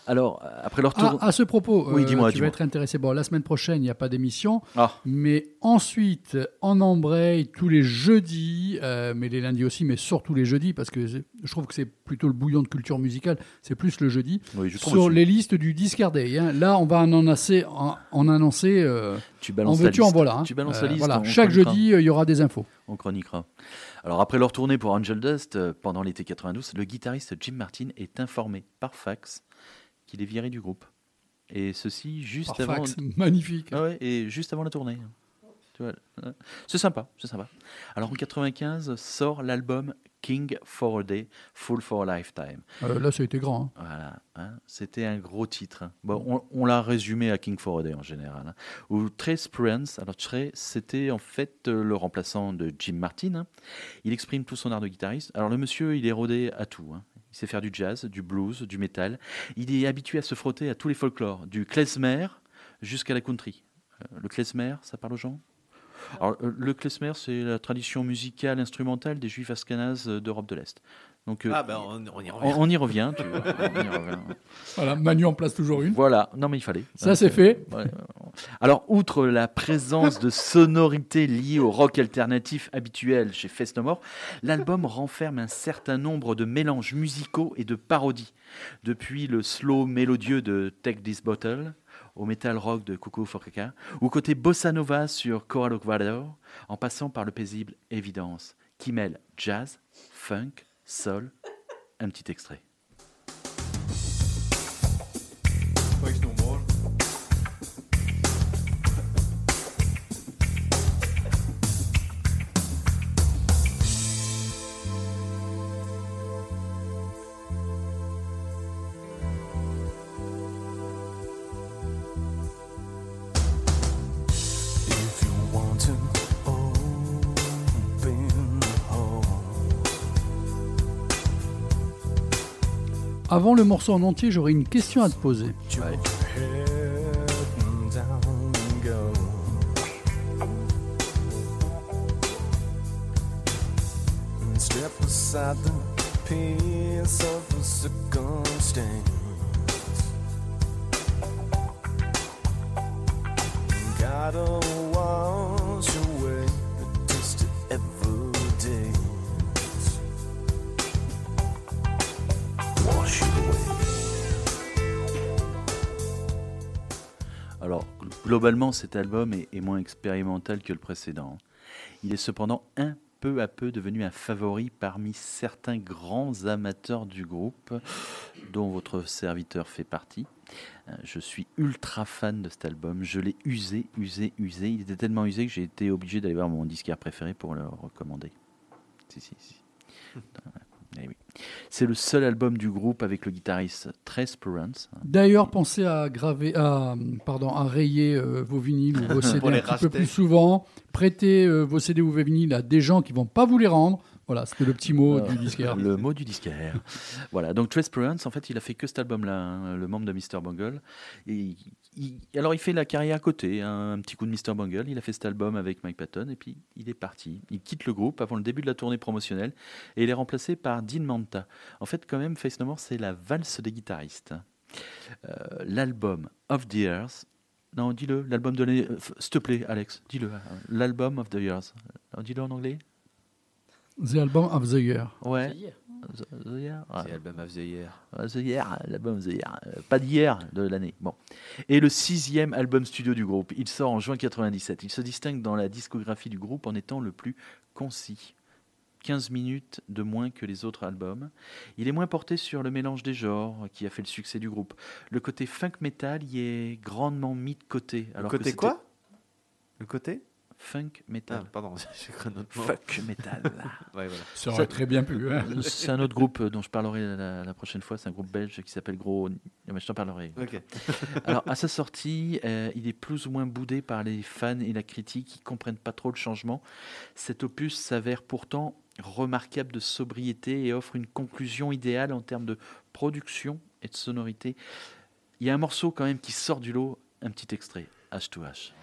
Alors, euh, après leur Ah, tour. à ce propos, Oui, euh, dis-moi, tu vas être intéressé. Bon, la semaine prochaine, il n'y a pas d'émission. Ah. Mais ensuite, en embraye tous les jeudis, euh, mais les lundis aussi, mais surtout les jeudis, parce que je trouve que c'est plutôt le bouillon de culture musicale, c'est plus le jeudi, Oui, je sur aussi. les listes du Discard Day. hein. Là, on va en annoncer, en, en annoncer euh, Tu en balances la veux-tu, en voilà. hein. Tu balances la liste. voilà. Chaque jeudi, il y aura des infos. On chroniquera. Alors après leur tournée pour Angel Dust, euh, pendant l'été 92, le guitariste Jim Martin est informé par fax qu'il est viré du groupe. Et ceci juste Par avant... fax, magnifique. Ah ouais, et juste avant la tournée. Euh, c'est sympa, c'est sympa. Alors en 95 sort l'album King for a Day, Full for a Lifetime. Euh, là, ça a été grand. hein. Voilà, hein, c'était un gros titre. hein. Bon, on, on l'a résumé à King for a Day en général. Ou Trey Sprance, alors Trey, c'était en fait euh, le remplaçant de Jim Martin. Il exprime tout son art de guitariste. Alors le monsieur, il est rodé à tout. Il sait faire du jazz, du blues, du metal. Il est habitué à se frotter à tous les folklores, du klezmer jusqu'à la country. Euh, le klezmer, ça parle aux gens? Alors, euh, le klezmer, c'est la tradition musicale instrumentale des juifs askanazes euh, d'Europe de l'Est. Donc, euh, Ah, ben on, on y revient. on y revient. tu vois, on y revient. Voilà, Manu en place toujours une. Voilà, non mais il fallait. Ça, c'est fait. Ouais. Alors, outre la présence de sonorités liées au rock alternatif habituel chez Fest No More, l'album renferme un certain nombre de mélanges musicaux et de parodies. Depuis le slow mélodieux de Take This Bottle, au metal rock de Cuckoo for Kaka, ou côté bossa nova sur Coral Ecuador, en passant par le paisible Évidence, qui mêle jazz, funk, soul. Un petit extrait. Avant le morceau en entier, j'aurais une question à te poser. Step aside the peace of a circumstance. Gotta wash globalement, cet album est, moins expérimental que le précédent. Il est cependant un peu à peu devenu un favori parmi certains grands amateurs du groupe, dont votre serviteur fait partie. Euh, Je suis ultra fan de cet album. Je l'ai usé, usé, usé. Il était tellement usé que j'ai été obligé d'aller voir mon disquaire préféré pour le recommander. Si, si, si. C'est le seul album du groupe avec le guitariste Trey Spurance. D'ailleurs, pensez à graver, à, pardon, à rayer euh, vos vinyles ou vos [laughs] CD un petit peu plus souvent. Prêtez euh, vos CD ou vos vinyles à des gens qui vont pas vous les rendre. Voilà, c'était le petit mot du disquaire. Le mot du disquaire. voilà, donc Trace Perrance, en fait, il a fait que cet album-là, hein, le membre de Mr. Bungle. Et il- alors, il fait la carrière à côté, hein, un petit coup de Mr. Bungle. Il a fait cet album avec Mike Patton et puis il est parti. Il quitte le groupe avant le début de la tournée promotionnelle et il est remplacé par Dean Manta. En fait, quand même, Face No More, c'est la valse des guitaristes. Euh, L'album Of the Years. Non, dis-le, l'album de l'année. euh, S'il te plaît, Alex, dis-le. euh, L'album of the Years. Dis-le en anglais The Album of the Year. Ouais. The, the Year. C'est l'album of the year. The Year, l'album The Year. Euh, Pas d'hier, de l'année. Bon. Et le sixième album studio du groupe. Il sort en juin 97. Il se distingue dans la discographie du groupe en étant le plus concis. 15 minutes de moins que les autres albums. Il est moins porté sur le mélange des genres qui a fait le succès du groupe. Le côté funk metal y est grandement mis de côté. Le alors côté quoi? Le côté? Funk Ah, metal. pardon, [laughs] j'ai cru un autre mot. Fuck metal. [laughs] Ouais, voilà. Ça aurait très bien pu. hein. [laughs] C'est un autre groupe dont je parlerai la, la prochaine fois. C'est un groupe belge qui s'appelle Gros. Mais je t'en parlerai. Alors, à sa sortie, euh, il est plus ou moins boudé par les fans et la critique qui comprennent pas trop le changement. Cet opus s'avère pourtant remarquable de sobriété et offre une conclusion idéale en termes de production et de sonorité. Il y a un morceau quand même qui sort du lot, un petit extrait, H2H.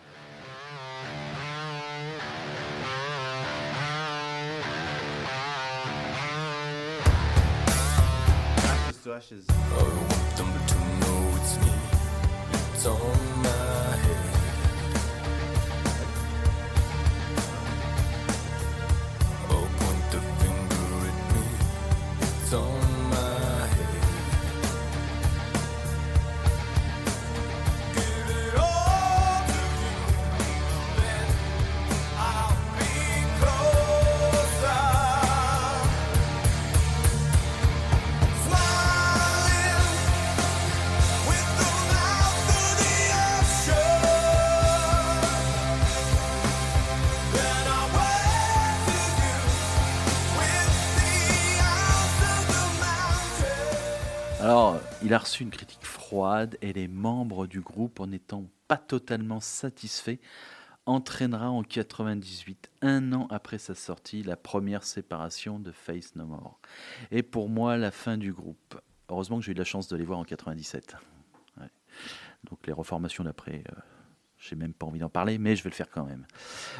My head. Oh, point the finger at me. It's on il a reçu une critique froide et les membres du groupe, en n'étant pas totalement satisfaits, entraînera en 98, un an après sa sortie, la première séparation de Face No More. Et pour moi, la fin du groupe. Heureusement que j'ai eu la chance de les voir en 97. Ouais. Donc les reformations d'après, euh, j'ai même pas envie d'en parler, mais je vais le faire quand même.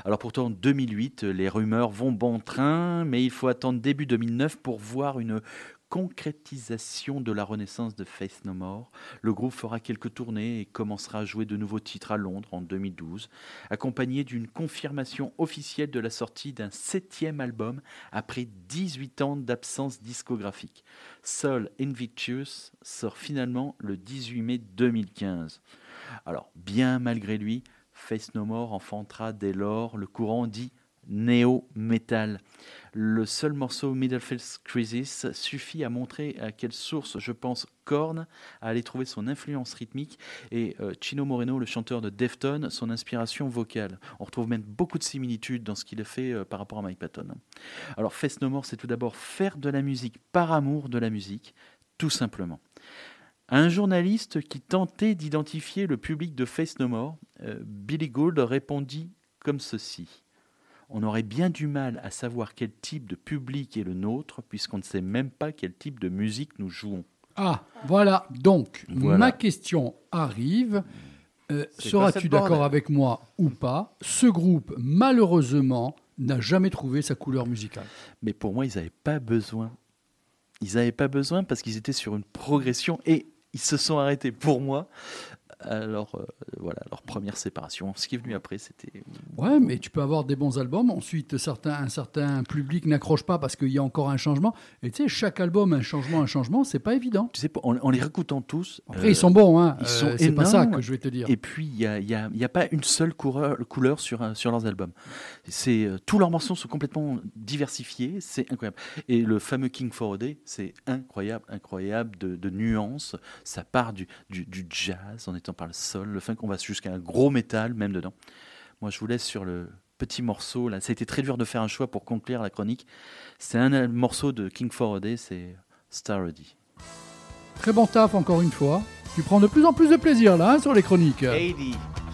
Alors pourtant, en 2008, les rumeurs vont bon train, mais il faut attendre début 2009 pour voir une concrétisation de la renaissance de Faith No More. Le groupe fera quelques tournées et commencera à jouer de nouveaux titres à Londres en 2012, accompagné d'une confirmation officielle de la sortie d'un septième album après 18 ans d'absence discographique. Soul Invictus sort finalement le 18 mai 2015. Alors, bien malgré lui, Face No More enfantera dès lors le courant dit néo-metal. Le seul morceau Middlefield Crisis suffit à montrer à quelle source, je pense, Korn a allé trouver son influence rythmique et euh, Chino Moreno, le chanteur de Deftones, son inspiration vocale. On retrouve même beaucoup de similitudes dans ce qu'il a fait euh, par rapport à Mike Patton. Alors, Face No More, c'est tout d'abord faire de la musique par amour de la musique, tout simplement. Un journaliste qui tentait d'identifier le public de Face No More, euh, Billy Gould répondit comme ceci. On aurait bien du mal à savoir quel type de public est le nôtre, puisqu'on ne sait même pas quel type de musique nous jouons. Ah, voilà. Donc, Voilà. ma question arrive. Euh, Seras-tu d'accord avec moi ou pas? Ce groupe, malheureusement, n'a jamais trouvé sa couleur musicale. Mais pour moi, ils n'avaient pas besoin. Ils n'avaient pas besoin parce qu'ils étaient sur une progression et ils se sont arrêtés pour moi. Alors euh, voilà, leur première séparation. Ce qui est venu après, c'était. Ouais, mais tu peux avoir des bons albums. Ensuite, certains, un certain public n'accroche pas parce qu'il y a encore un changement. Et tu sais, chaque album, un changement, un changement, c'est pas évident. Tu sais, en, en les réécoutant tous. Après, euh, ils sont bons, hein. ils Euh, sont c'est pas ça que je vais te dire. Et puis, il n'y a, y a- y a pas une seule couleur, couleur sur, sur leurs albums. C'est, euh, tous leurs morceaux sont complètement diversifiés. C'est incroyable. Et le fameux King for a Day, c'est incroyable, incroyable de, de nuances. Ça part du, du, du jazz en étant par le sol, le funk, on va jusqu'à un gros métal même dedans. Moi, je vous laisse sur le petit morceau. Là, ça a été très dur de faire un choix pour conclure la chronique. C'est un morceau de King for a Day, c'est Starody. Très bon taf, encore une fois. Tu prends de plus en plus de plaisir, là, hein, sur les chroniques. 80.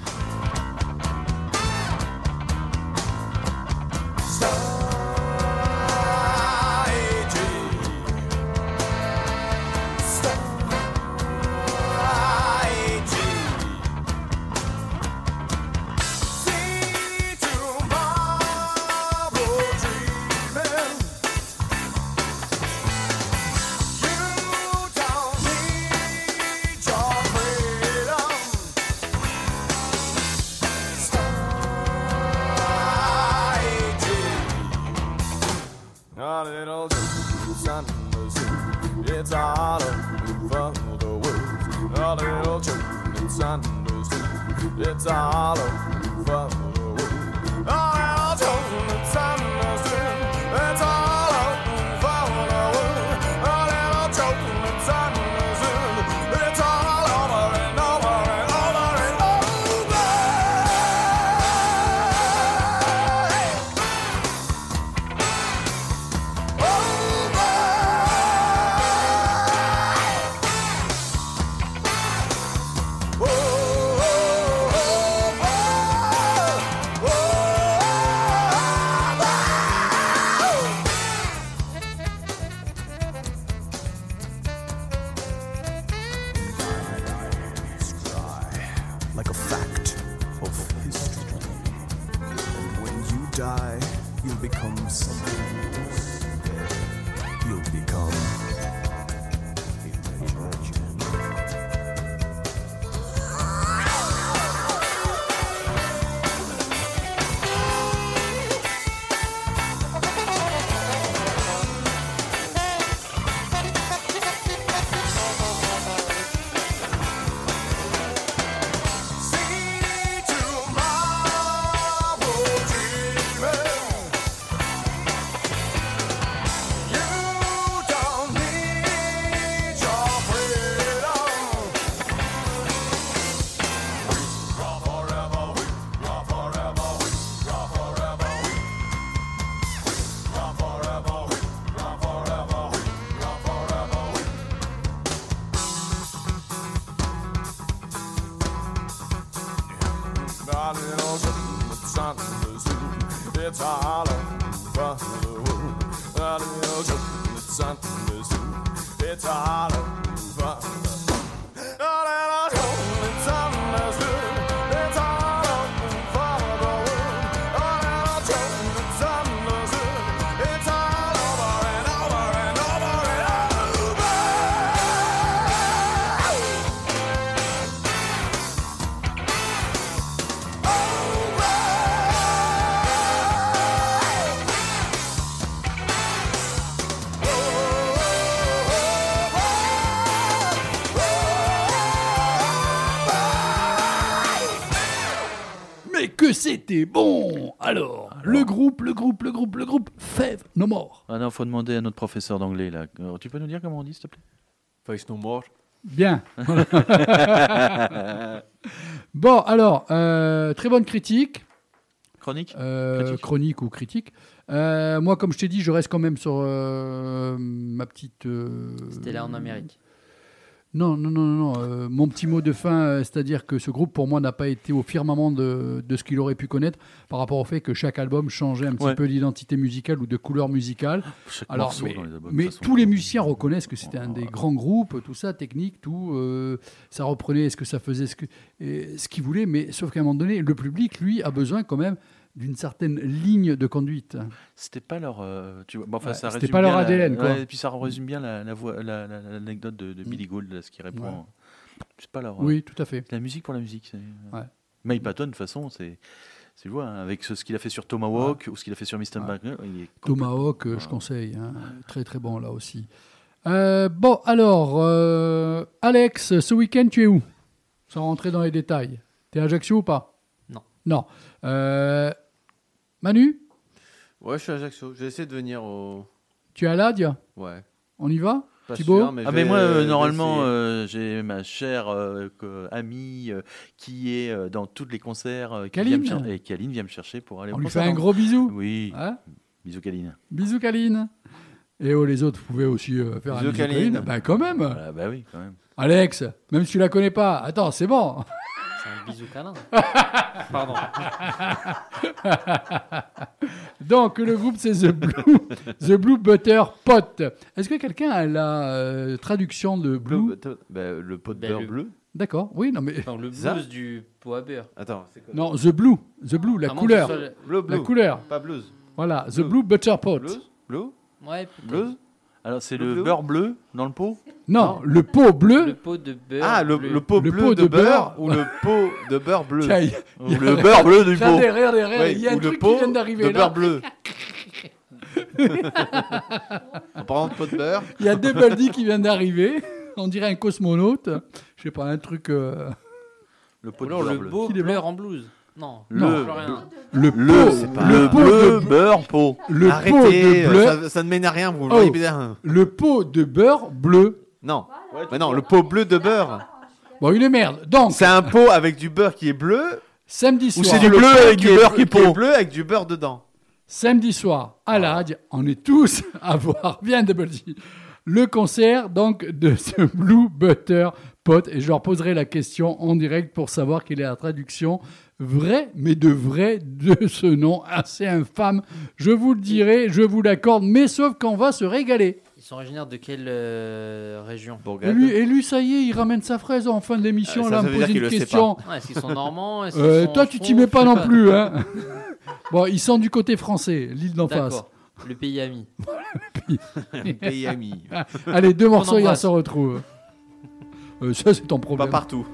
Bon Alors, le groupe, le groupe, le groupe, le groupe, Fève No More. Ah non, faut demander à notre professeur d'anglais là. Alors, tu peux nous dire comment on dit, s'il te plaît? Face no more. Bien. [laughs] bon, alors, euh, très bonne critique. Chronique? Euh, Critique. Chronique ou critique. Euh, moi, comme je t'ai dit, je reste quand même sur euh, ma petite. euh, C'était là en Amérique. Non, non, non, non. euh, mon petit mot de fin, euh, c'est-à-dire que ce groupe, pour moi, n'a pas été au firmament de, de ce qu'il aurait pu connaître par rapport au fait que chaque album changeait un petit Ouais. peu d'identité musicale ou de couleur musicale. Chaque Alors, mais, dans les albums, mais façon. tous les musiciens reconnaissent que c'était un des grands groupes, tout ça, technique, tout. euh, ça reprenait ce que ça faisait, ce et ce qu'il voulait, mais sauf qu'à un moment donné, le public, lui, a besoin quand même d'une certaine ligne de conduite. C'était pas leur. euh, tu vois, bon, enfin, Ouais, ça c'était résume pas leur la- ADN, quoi. ouais, et puis ça résume bien la- la voix- la- la- l'anecdote de, de Billy Gould, là, ce qui répond. Ouais. C'est pas leur. Oui, tout à fait. La musique pour la musique. c'est- Ouais. Mike Patton, de toute façon, c'est. C'est hein, avec ce, ce qu'il a fait sur Tomahawk ou ce qu'il a fait sur Mr. Ouais. Bagner, il est Tomahawk, euh, je conseille. hein. Très très bon là aussi. Euh, bon, alors, euh, Alex, ce week-end, tu es où? Sans rentrer dans les détails. T'es à Ajaccio ou pas? Non. Non. Euh, Manu, Ouais, je suis à Ajaccio. J'ai essayé de venir au. tu es à Ladia Ouais. On y va Pas Thibaut sûr, mais Ah mais moi euh, normalement euh, j'ai ma chère euh, amie euh, qui est euh, dans tous les concerts euh, qui vient me cher- et Kaline vient me chercher pour aller On au lui fait concert. un gros bisou. Oui, Hein bisous Kaline. Bisous, Kaline. Et oh, les autres, vous pouvez aussi euh, faire Bisous, un bisou, Kaline. Kaline. Ben, quand même. Voilà, bah oui quand même. Alex, même si tu la connais pas, attends, c'est bon. C'est un bisou câlin. [laughs] Pardon. Donc, le groupe, c'est The Blue, The Blue Butter Pot. Est-ce que quelqu'un a la euh, traduction de Bleu, Blue? Bah, bah, le pot de Bah, beurre le- bleu. D'accord, oui, non, mais. Non, le Ça blues du pot à beurre. Attends, c'est quoi Non, The Blue, The Blue, la À moins couleur. ce soit bleu. La couleur. Pas blues. Voilà, The Blue. Blue Butter Pot. Blues Blue le- Ouais, peut-être. Blues Alors c'est Le le bleu beurre bleu dans le pot Non, le pot bleu. Le pot de beurre. Ah, le, bleu. le pot Le bleu pot de, de beurre, beurre. ou le pot de beurre bleu? Tiens, il y a- Ou le beurre bleu du [laughs] pot. Regardez, Ouais, il y a un ou le truc pot qui vient d'arriver de là. beurre bleu. [laughs] en parlant de pot de beurre, Il y a Double D qui vient d'arriver. On dirait un cosmonaute. Je sais pas, un truc. euh, Le pot de beurre le bleu. beau Qu'il est beurre en blues. Non, Le- non, plus rien. Le Le, pot, pas- le pot bleu de, beurre pot. le pot arrêtez, de bleu, ça, ça ne mène à rien, vous le Oh. voyez bien. le pot de beurre bleu. Non, mais non, le pot bleu de beurre. Bon, une merde. Donc, C'est un pot avec du beurre qui est bleu, samedi Ou soir. c'est du le bleu avec du est beurre qui est pond. bleu avec du beurre dedans. Samedi soir, à l'Adj, on est tous [laughs] à voir, bien Double D, le concert donc de ce Blue Butter Pot. Et je leur poserai la question en direct pour savoir quelle est la traduction vraie, mais de vrai, de ce nom assez infâme. Je vous le dirai, je vous l'accorde, mais sauf qu'on va se régaler. Ils sont originaires de quelle euh, région? Et lui, et lui, ça y est, il ramène sa fraise en fin de l'émission, Ah, ça, là, ça me veut dire poser qu'il une le sait question. Ouais, Est-ce qu'ils sont normands? Euh, sont toi, tu t'y mets pas non [laughs] plus, hein. bon, ils sont du côté français, l'île d'en face. Le pays ami. [laughs] [laughs] Pays ami. Allez, deux morceaux et on embrasse. se retrouve. Euh, ça, c'est ton Pas problème. partout.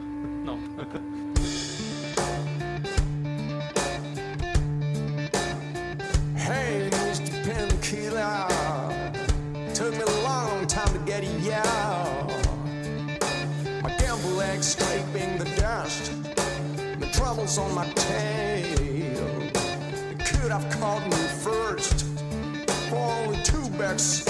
X.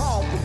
home.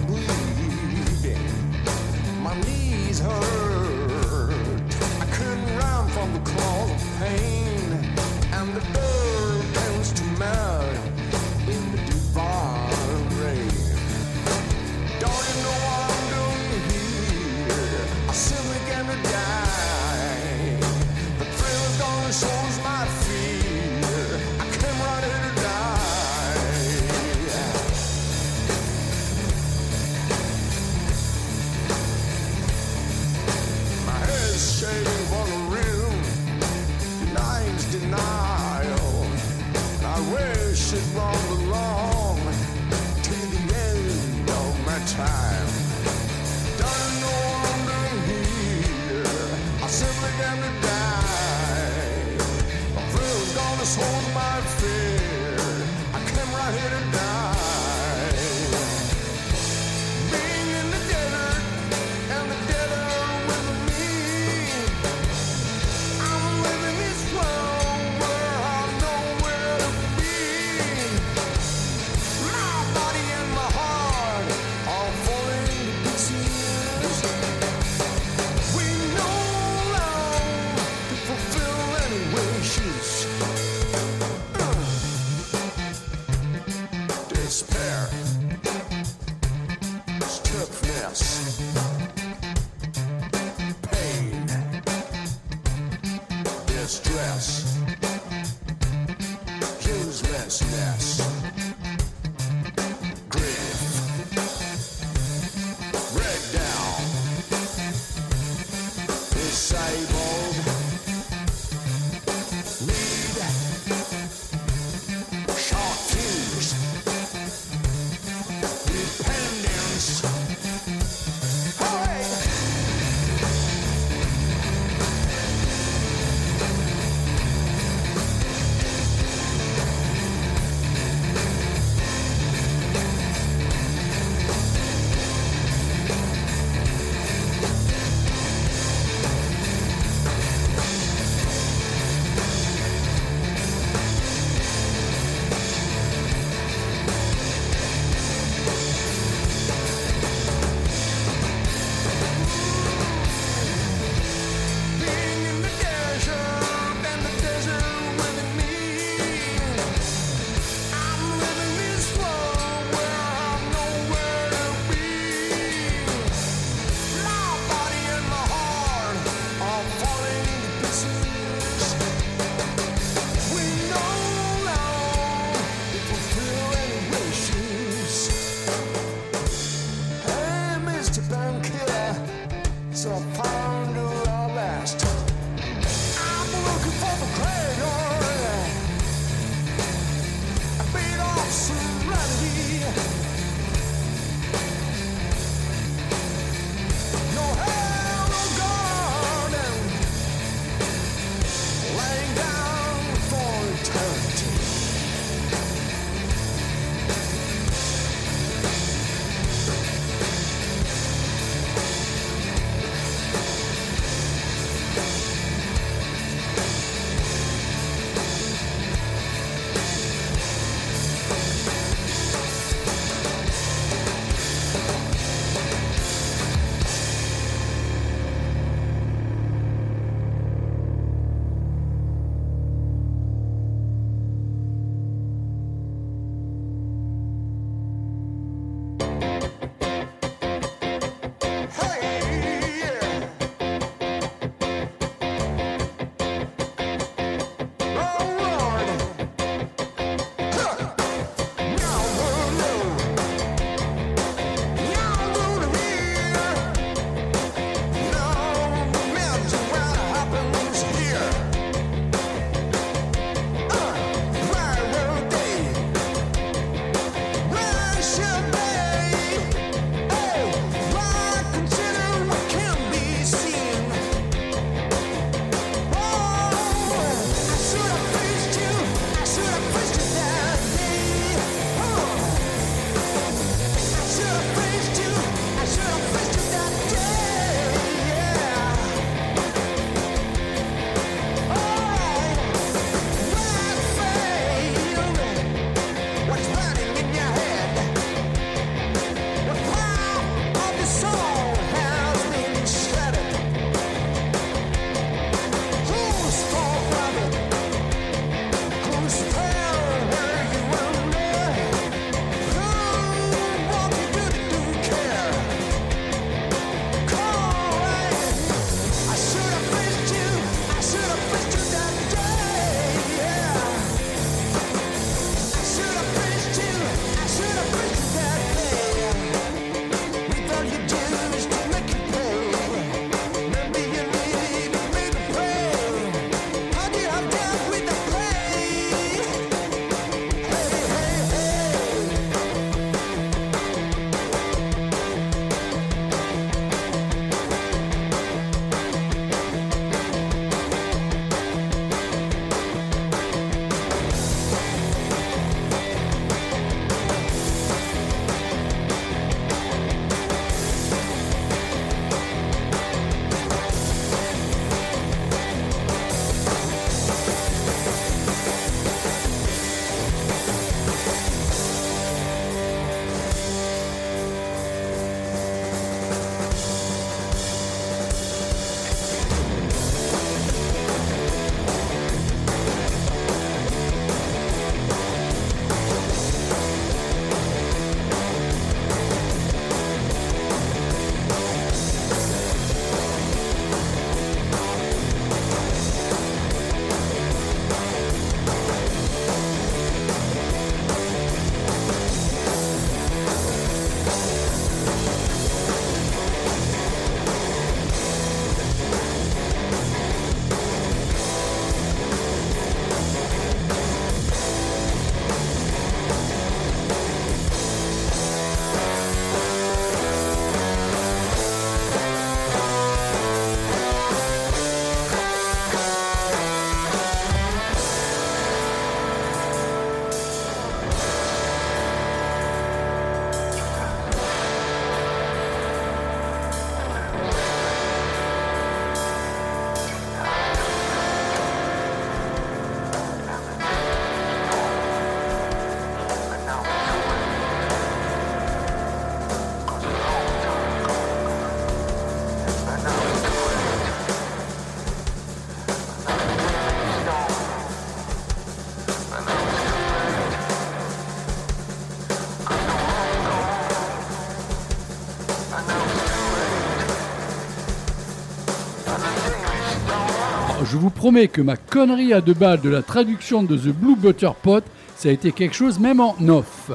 Je vous promets que ma connerie à deux balles de la traduction de The Blue Butter Pot, ça a été quelque chose même en off.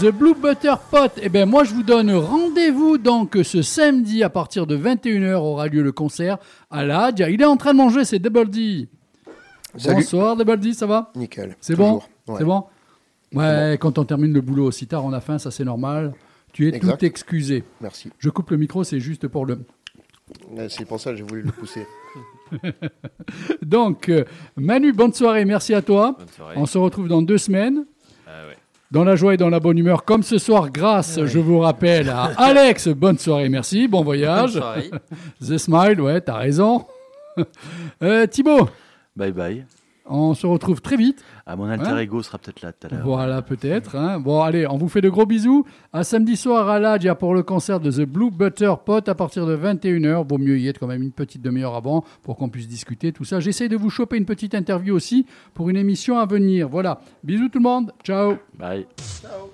The Blue Butter Pot, eh ben moi je vous donne rendez-vous donc ce samedi à partir de 21h aura lieu le concert à la. Il est en train de manger, c'est Double D. Salut. Bonsoir Double D, ça va? Nickel. C'est bon? Ouais. C'est bon? Ouais, quand on termine le boulot aussi tard, on a faim, ça c'est normal. Tu es Exact. tout excusé. Merci. Je coupe le micro, c'est juste pour le. Ouais, C'est pour ça que j'ai voulu le pousser. [laughs] Donc, euh, Manu, bonne soirée, merci à toi. Bonne soirée. On se retrouve dans deux semaines. Ah ouais. Dans la joie et dans la bonne humeur, comme ce soir, grâce, je vous rappelle, à [laughs] Alex, bonne soirée, merci, bon voyage. Bonne soirée. [laughs] The Smile, ouais, t'as raison. Euh, Thibaut, Bye bye. On se retrouve très vite. Ah, mon alter hein ego sera peut-être là tout à l'heure. Voilà, peut-être. Hein. Bon, allez, on vous fait de gros bisous. À samedi soir à l'Adja pour le concert de The Blue Butter Pot à partir de 21h. Vaut mieux y être quand même une petite demi-heure avant pour qu'on puisse discuter, tout ça. J'essaye de vous choper une petite interview aussi pour une émission à venir. Voilà. Bisous tout le monde. Ciao. Bye. Ciao.